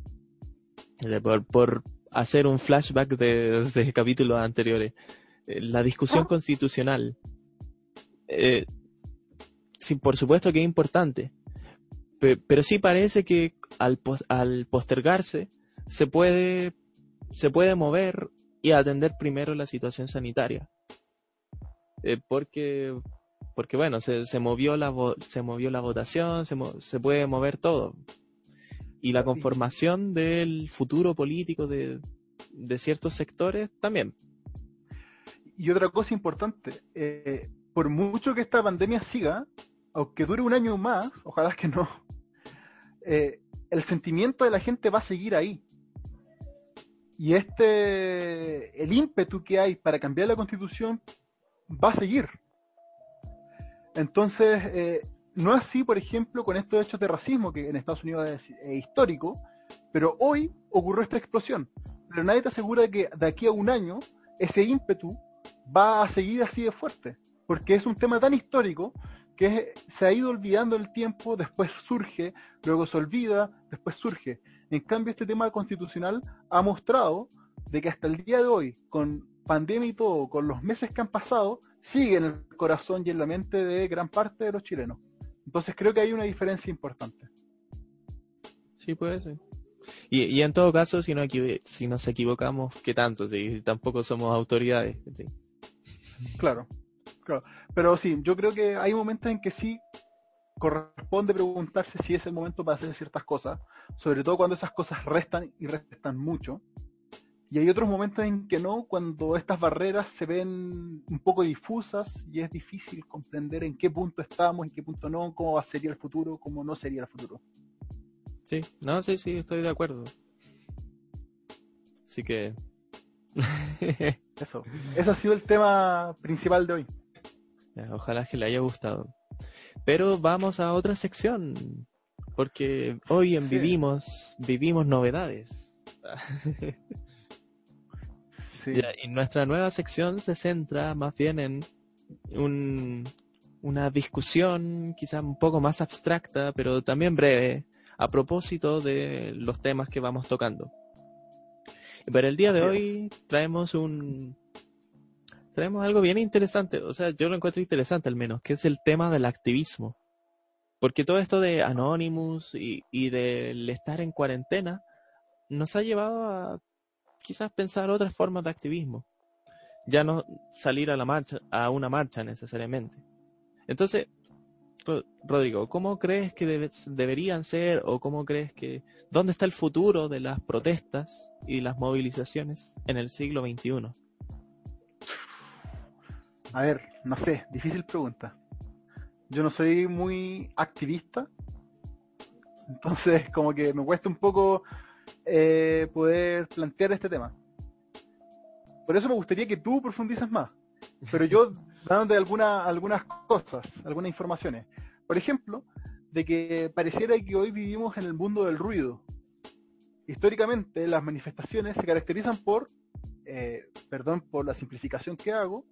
por, hacer un flashback de, capítulos anteriores, eh, la discusión constitucional, eh, sí, por supuesto que es importante, pero sí parece que al, al postergarse se puede, se puede mover y atender primero la situación sanitaria. porque, porque bueno, se, se, movió la, se movió la votación, se, se puede mover todo y la conformación del futuro político de, ciertos sectores también. Y otra cosa importante, eh, por mucho que esta pandemia siga, aunque dure un año más, ojalá que no, eh, el sentimiento de la gente va a seguir ahí. Y este, el ímpetu que hay para cambiar la constitución va a seguir. Entonces, eh, no así, por ejemplo, con estos hechos de racismo, que en Estados Unidos es, histórico, pero hoy ocurrió esta explosión. Pero nadie te asegura que de aquí a un año ese ímpetu va a seguir así de fuerte, porque es un tema tan histórico que se ha ido olvidando el tiempo, después surge, luego se olvida, después surge. En cambio, este tema constitucional ha mostrado de que hasta el día de hoy, con pandemia y todo, con los meses que han pasado, sigue en el corazón y en la mente de gran parte de los chilenos. Entonces creo que hay una diferencia importante. Sí, puede ser. Y, en todo caso, si, no si nos equivocamos, ¿qué tanto? Si tampoco somos autoridades. Claro, claro. Pero sí, yo creo que hay momentos en que sí corresponde preguntarse si es el momento para hacer ciertas cosas, sobre todo cuando esas cosas restan y restan mucho. Y hay otros momentos en que no, cuando estas barreras se ven un poco difusas y es difícil comprender en qué punto estamos, en qué punto no, cómo sería el futuro, cómo no sería el futuro. Sí, no, sí, sí, estoy de acuerdo. Así que... Eso, ese ha sido el tema principal de hoy. Ojalá que le haya gustado. Pero vamos a otra sección, porque hoy en Vivimos, vivimos novedades. y nuestra nueva sección se centra más bien en una discusión quizá un poco más abstracta, pero también breve, a propósito de los temas que vamos tocando. Para el día de hoy traemos un traemos algo bien interesante, o sea, yo lo encuentro interesante al menos, que es el tema del activismo. Porque todo esto de Anonymous y, y del estar en cuarentena nos ha llevado a quizás pensar otras formas de activismo. Ya no salir a la marcha, a una marcha necesariamente. Entonces, Rodrigo, ¿cómo crees que deberían ser o cómo crees que dónde está el futuro de las protestas y las movilizaciones en el siglo XXI? A ver, no sé, difícil pregunta. Yo no soy muy activista, entonces como que me cuesta un poco eh, poder plantear este tema. Por eso me gustaría que tú profundices más. Pero yo dándote alguna, algunas cosas, algunas informaciones. Por ejemplo, de que pareciera que hoy vivimos en el mundo del ruido. Históricamente las manifestaciones se caracterizan por, eh, perdón por la simplificación que hago,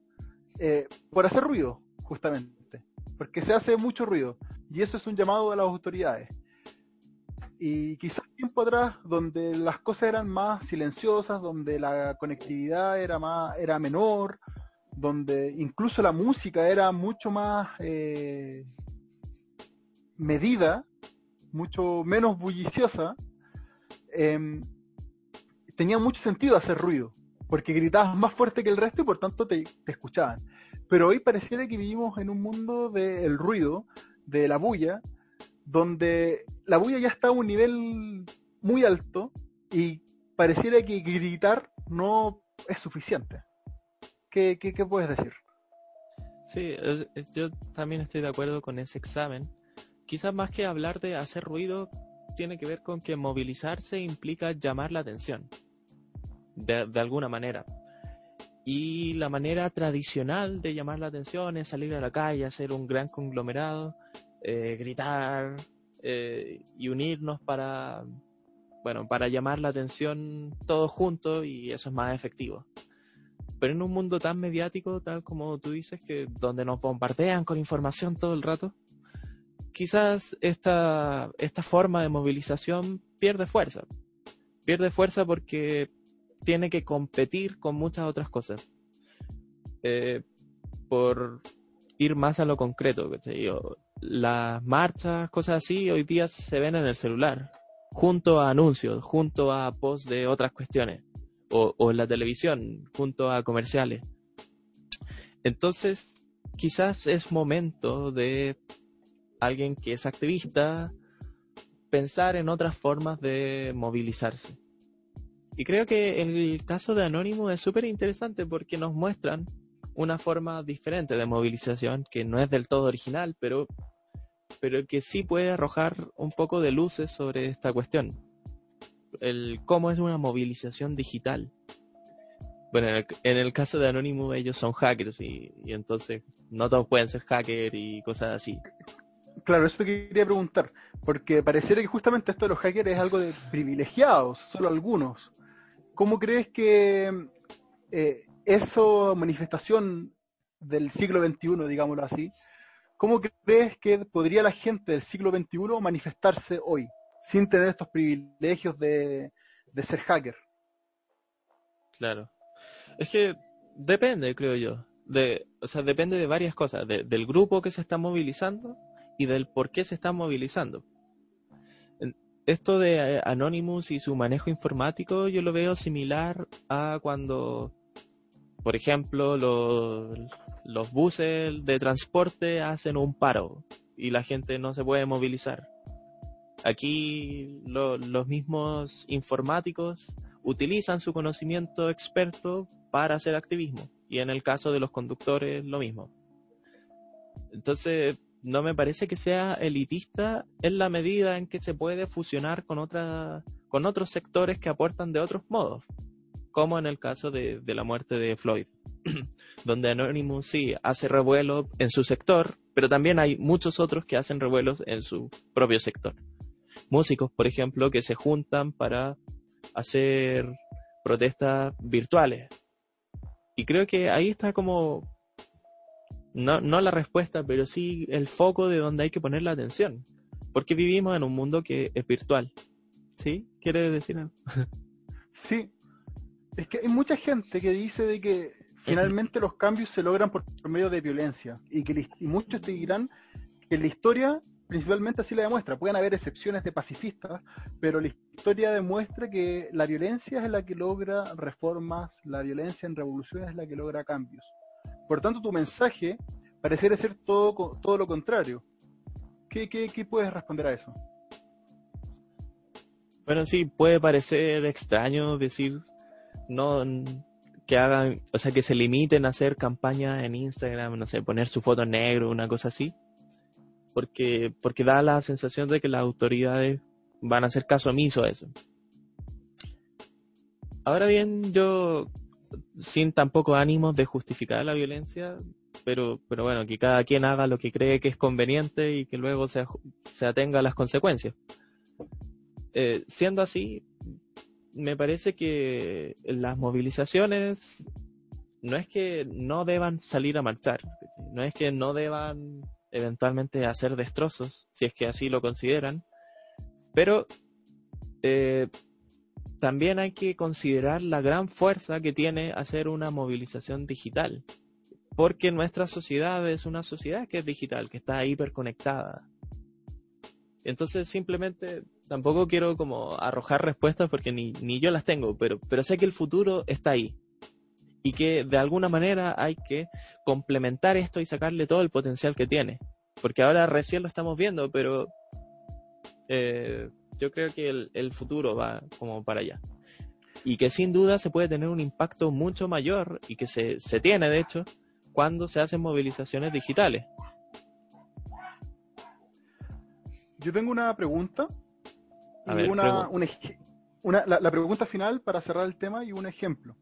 eh, por hacer ruido, justamente, porque se hace mucho ruido y eso es un llamado a las autoridades. Y quizás tiempo atrás, donde las cosas eran más silenciosas, donde la conectividad era más, era menor, donde incluso la música era mucho más eh, medida, mucho menos bulliciosa, em, tenía mucho sentido hacer ruido, porque gritabas más fuerte que el resto y por tanto te, escuchaban. Pero hoy pareciera que vivimos en un mundo del ruido, de la bulla, donde la bulla ya está a un nivel muy alto y pareciera que gritar no es suficiente. ¿Qué, qué, puedes decir? Sí, yo también estoy de acuerdo con ese examen. Quizás más que hablar de hacer ruido, tiene que ver con que movilizarse implica llamar la atención, de, alguna manera. Y la manera tradicional de llamar la atención es salir a la calle, hacer un gran conglomerado eh, gritar eh, y unirnos para, bueno, para llamar la atención todos juntos y eso es más efectivo. Pero en un mundo tan mediático, tal como tú dices, que donde nos bombardean con información todo el rato, quizás esta, esta forma de movilización pierde fuerza. Pierde fuerza porque tiene que competir con muchas otras cosas. Eh, por ir más a lo concreto, las marchas, cosas así, hoy día se ven en el celular, junto a anuncios, junto a posts de otras cuestiones, o, en la televisión, junto a comerciales. Entonces, quizás es momento de alguien que es activista pensar en otras formas de movilizarse. Y creo que el caso de Anónimo es súper interesante porque nos muestran una forma diferente de movilización que no es del todo original, pero, pero que sí puede arrojar un poco de luces sobre esta cuestión. El cómo es una movilización digital. Bueno, en el, caso de Anonymous ellos son hackers y, entonces no todos pueden ser hackers y cosas así. Claro, eso quería preguntar, porque pareciera que justamente esto de los hackers es algo de privilegiados, solo algunos. ¿Cómo crees que eh, eso manifestación del siglo XXI, digámoslo así, ¿cómo crees que podría la gente del siglo XXI manifestarse hoy sin tener estos privilegios de, ser hacker? Claro. Es que depende, creo yo. De, o sea, depende de varias cosas, del grupo que se está movilizando y del por qué se está movilizando. Esto de eh, Anonymous y su manejo informático yo lo veo similar a cuando por ejemplo, los, buses de transporte hacen un paro y la gente no se puede movilizar. Aquí los mismos informáticos utilizan su conocimiento experto para hacer activismo y en el caso de los conductores lo mismo. Entonces, no me parece que sea elitista en la medida en que se puede fusionar con, otra, con otros sectores que aportan de otros modos como en el caso de, la muerte de Floyd, donde Anonymous sí hace revuelo en su sector, pero también hay muchos otros que hacen revuelos en su propio sector. Músicos, por ejemplo, que se juntan para hacer protestas virtuales. Y creo que ahí está como, no, no la respuesta, pero sí el foco de donde hay que poner la atención. Porque vivimos en un mundo que es virtual. ¿Sí? ¿Quiere decir algo? Sí, es que hay mucha gente que dice de que finalmente los cambios se logran por, medio de violencia y que muchos te dirán que la historia principalmente así la demuestra. Pueden haber excepciones de pacifistas, pero la historia demuestra que la violencia es la que logra reformas, la violencia en revoluciones es la que logra cambios. Por tanto, tu mensaje pareciera ser todo, todo lo contrario. ¿Qué, qué, qué puedes responder a eso? Bueno, sí, puede parecer extraño decir no que hagan, o sea, que se limiten a hacer campañas en Instagram, no sé, poner su foto en negro, una cosa así, porque, porque da la sensación de que las autoridades van a hacer caso omiso a eso. Ahora bien, yo, sin tampoco ánimos de justificar la violencia, pero, pero bueno, que cada quien haga lo que cree que es conveniente y que luego se, atenga a las consecuencias. Eh, siendo así, me parece que las movilizaciones no es que no deban salir a marchar, no es que no deban eventualmente hacer destrozos, si es que así lo consideran, pero eh, también hay que considerar la gran fuerza que tiene hacer una movilización digital, porque nuestra sociedad es una sociedad que es digital, que está hiperconectada. Entonces simplemente tampoco quiero como arrojar respuestas porque ni, ni yo las tengo, pero, pero sé que el futuro está ahí y que de alguna manera hay que complementar esto y sacarle todo el potencial que tiene. Porque ahora recién lo estamos viendo, pero eh, yo creo que el, futuro va como para allá. Y que sin duda se puede tener un impacto mucho mayor y que se, se tiene, de hecho, cuando se hacen movilizaciones digitales. Yo tengo una pregunta. una, una, la, la, pregunta final para cerrar el tema y un ejemplo.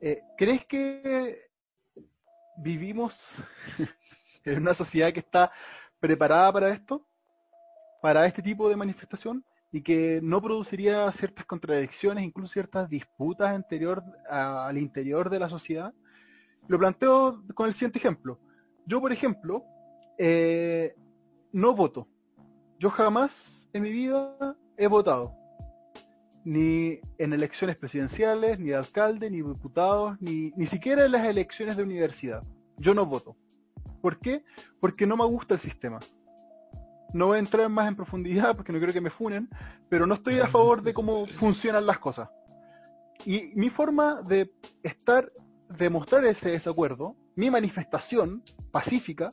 Eh, ¿Crees que vivimos en una sociedad que está preparada para esto? ¿Para este tipo de manifestación? y que no produciría ciertas contradicciones, incluso ciertas disputas anterior, al interior de la sociedad. Lo planteo con el siguiente ejemplo. Yo, por ejemplo, eh, no voto. Yo jamás en mi vida he votado ni en elecciones presidenciales, ni de alcalde, ni diputados, ni, ni siquiera en las elecciones de universidad. Yo no voto. ¿Por qué? Porque no me gusta el sistema. No voy a entrar más en profundidad porque no quiero que me funen, pero no estoy a favor de cómo funcionan las cosas. Y mi forma de estar, de mostrar ese desacuerdo, mi manifestación pacífica,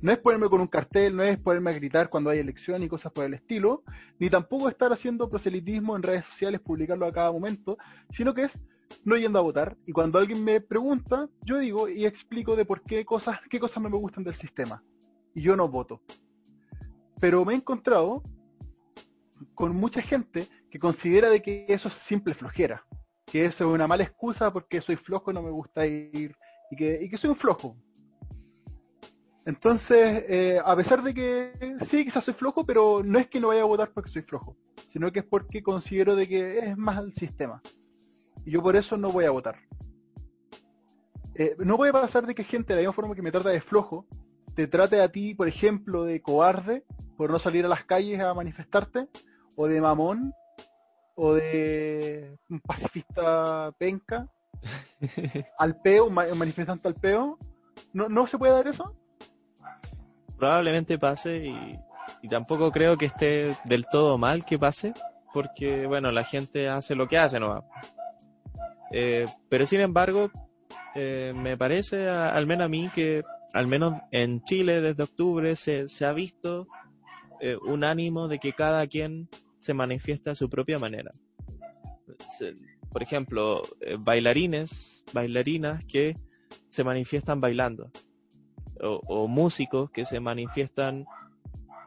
no es ponerme con un cartel, no es ponerme a gritar cuando hay elección y cosas por el estilo, ni tampoco estar haciendo proselitismo en redes sociales, publicarlo a cada momento, sino que es no yendo a votar. Y cuando alguien me pregunta, yo digo y explico de por qué cosas, qué cosas no me gustan del sistema. Y yo no voto. Pero me he encontrado con mucha gente que considera de que eso es simple flojera. Que eso es una mala excusa porque soy flojo no me gusta ir. Y que, soy un flojo entonces, eh, a pesar de que sí, quizás soy flojo, pero no es que no vaya a votar porque soy flojo, sino que es porque considero de que es más el sistema. Y yo por eso no voy a votar. Eh, no puede pasar de que gente, de la misma forma que me trata de flojo, te trate a ti, por ejemplo, de cobarde por no salir a las calles a manifestarte, o de mamón, o de un pacifista penca, al peo, un manifestante al peo. ¿No, ¿No se puede dar eso? probablemente pase y, tampoco creo que esté del todo mal que pase, porque bueno, la gente hace lo que hace, ¿no? Eh, pero sin embargo, eh, me parece, al menos a mí, que al menos en Chile desde octubre se, ha visto eh, un ánimo de que cada quien se manifiesta a su propia manera. Por ejemplo, bailarines, bailarinas que se manifiestan bailando o, músicos que se manifiestan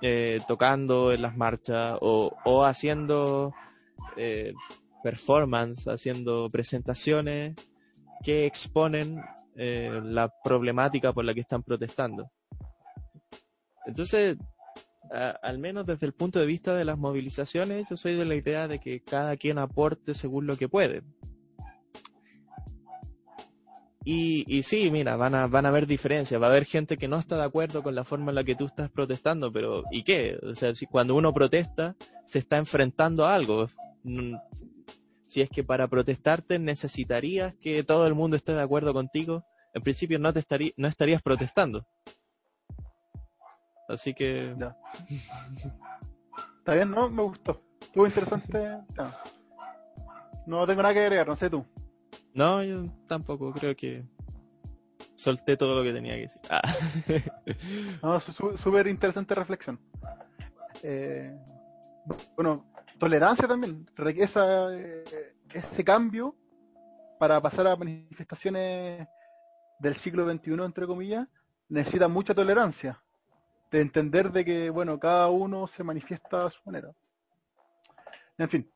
eh, tocando en las marchas o, o haciendo eh, performance, haciendo presentaciones que exponen eh, la problemática por la que están protestando. Entonces, al menos desde el punto de vista de las movilizaciones, yo soy de la idea de que cada quien aporte según lo que puede. Y, y sí, mira, van a, van a haber diferencias, va a haber gente que no está de acuerdo con la forma en la que tú estás protestando, pero ¿y qué? O sea, si cuando uno protesta, se está enfrentando a algo. Si es que para protestarte necesitarías que todo el mundo esté de acuerdo contigo, en principio no te estaría, no estarías protestando. Así que... Está bien, ¿no? Me gustó. Estuvo interesante. no tengo nada que agregar, no sé tú. No, yo tampoco, creo que solté todo lo que tenía que decir. Ah. no, súper interesante reflexión. Eh, bueno, tolerancia también, esa, eh, ese cambio para pasar a manifestaciones del siglo XXI, entre comillas, necesita mucha tolerancia, de entender de que, bueno, cada uno se manifiesta a su manera. En fin,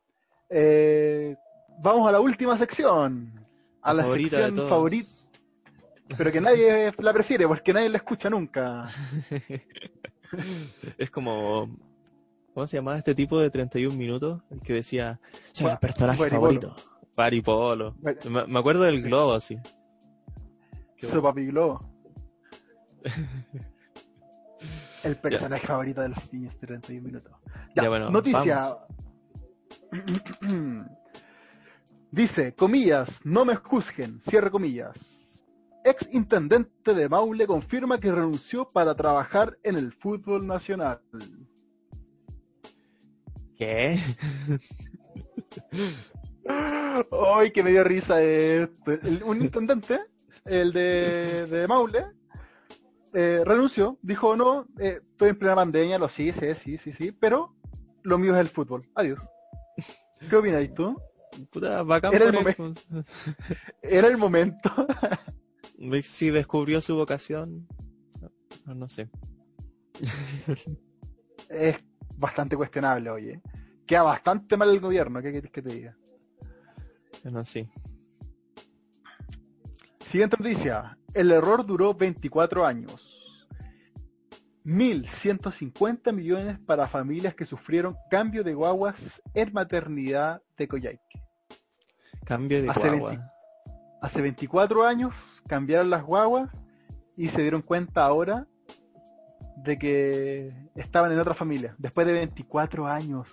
eh, vamos a la última sección a la sección favorita. Pero que nadie la prefiere, porque nadie la escucha nunca. es como. ¿Cómo se llamaba este tipo de 31 minutos? El que decía, soy el personaje favorito. Paripolo. Me, me, acuerdo del globo así. Eso, papi globo. El personaje favorito de los niños de 31 minutos. Ya, Ya, bueno, noticia. Dice, comillas, no me juzguen, cierre comillas. Ex intendente de Maule confirma que renunció para trabajar en el fútbol nacional. ¿Qué? Ay, que me dio risa esto. El- un intendente, el de, de Maule, eh, renunció, dijo, no, eh, estoy en plena pandemia, lo sí, sí, sí, sí, sí, pero lo mío es el fútbol. Adiós. ¿Qué opinas tú? Puta, bacán Era el momento. Era el momento. Si descubrió su vocación, no, no sé. es bastante cuestionable, oye. Queda bastante mal el gobierno, ¿qué quieres que te diga? Bueno, sí. Siguiente noticia. El error duró 24 años. 1.150 millones para familias que sufrieron cambio de guaguas en maternidad de Coyhaique. Cambio de Hace guagua. 20. Hace 24 años cambiaron las guaguas y se dieron cuenta ahora de que estaban en otra familia. Después de 24 años.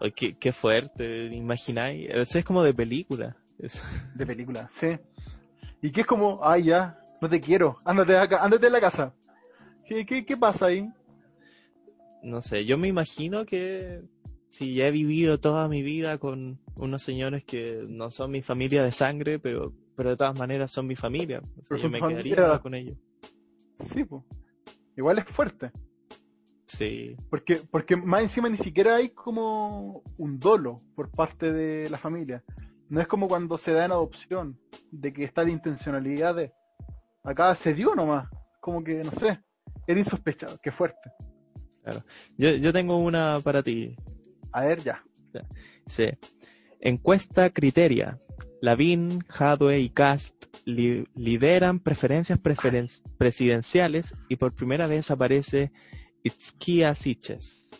Ay, qué, qué fuerte, imagináis. Eso es como de película. Eso. De película, sí. Y que es como, ay ya, no te quiero, ándate de acá, ándate de la casa. ¿Qué, qué, qué pasa ahí? No sé, yo me imagino que si ya he vivido toda mi vida con unos señores que no son mi familia de sangre, pero, pero de todas maneras son mi familia. O sea, Pero yo me quedaría con ellos. Sí, pues. Igual es fuerte. Sí, Porque, porque más encima ni siquiera hay como un dolo por parte de la familia. No es como cuando se da en adopción, de que está la intencionalidad de. Acá se dio nomás. Como que, no sé, era insospechado, qué fuerte. yo, yo tengo una para ti. A ver, ya. Sí. Encuesta Criteria. Lavín, Hadwe y Cast li- lideran preferencias preferen- presidenciales y por primera vez aparece Itzkia Siches.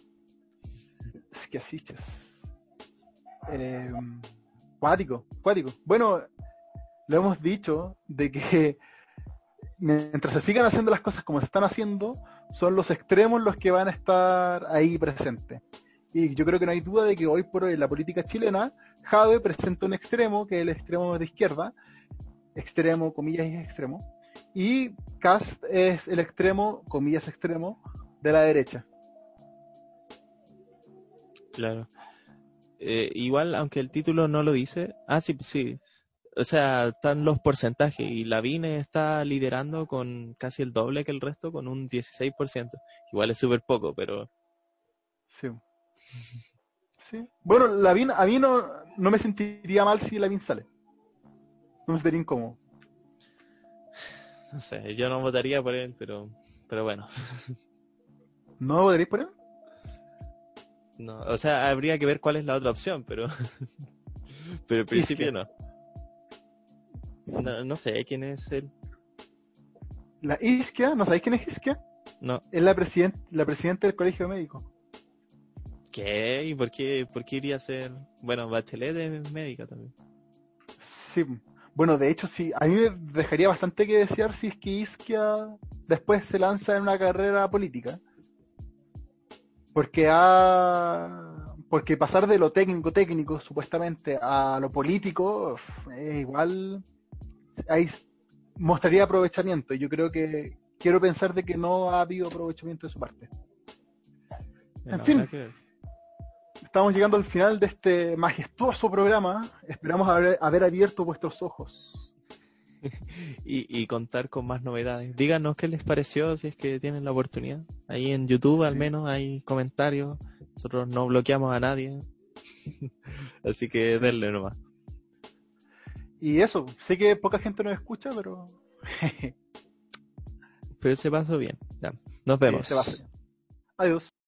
Es que así, chas. Eh, cuático, cuático. Bueno, lo hemos dicho de que mientras se sigan haciendo las cosas como se están haciendo, son los extremos los que van a estar ahí presentes. Y yo creo que no hay duda de que hoy por hoy en la política chilena, Jade presenta un extremo, que es el extremo de izquierda, extremo, comillas, y extremo, y Cast es el extremo, comillas, extremo, de la derecha. Claro. Eh, igual, aunque el título no lo dice. Ah, sí, sí. O sea, están los porcentajes y Lavín está liderando con casi el doble que el resto, con un 16%. Igual es súper poco, pero Sí. Sí. Bueno, Lavín, a mí no, no me sentiría mal si Lavín sale. No me sentiría incómodo. no sé, yo no votaría por él, pero, pero bueno. ¿No votaréis por él? No, o sea, habría que ver cuál es la otra opción, pero, pero en principio no. no. No sé quién es él. La Isquia, ¿no sabéis quién es Isquia? No. Es la, president, la presidenta del colegio médico. ¿Qué? ¿Y por qué, por qué iría a ser? Bueno, Bachelet es médica también. Sí. Bueno, de hecho, sí, a mí me dejaría bastante que desear si es que Isquia después se lanza en una carrera política. Porque ha... Porque pasar de lo técnico, técnico, supuestamente, a lo político, es igual... Ahí mostraría aprovechamiento. Y yo creo que quiero pensar de que no ha habido aprovechamiento de su parte. Bueno, fin. Estamos llegando al final de este majestuoso programa. Esperamos haber, haber abierto vuestros ojos. y, y contar con más novedades. Díganos qué les pareció, si es que tienen la oportunidad. Ahí en YouTube al menos hay comentarios. Nosotros no bloqueamos a nadie. Así que denle nomás. Y eso, sé que poca gente nos escucha, pero Pero se pasó bien. Ya. Nos Sí, vemos. se. Adiós.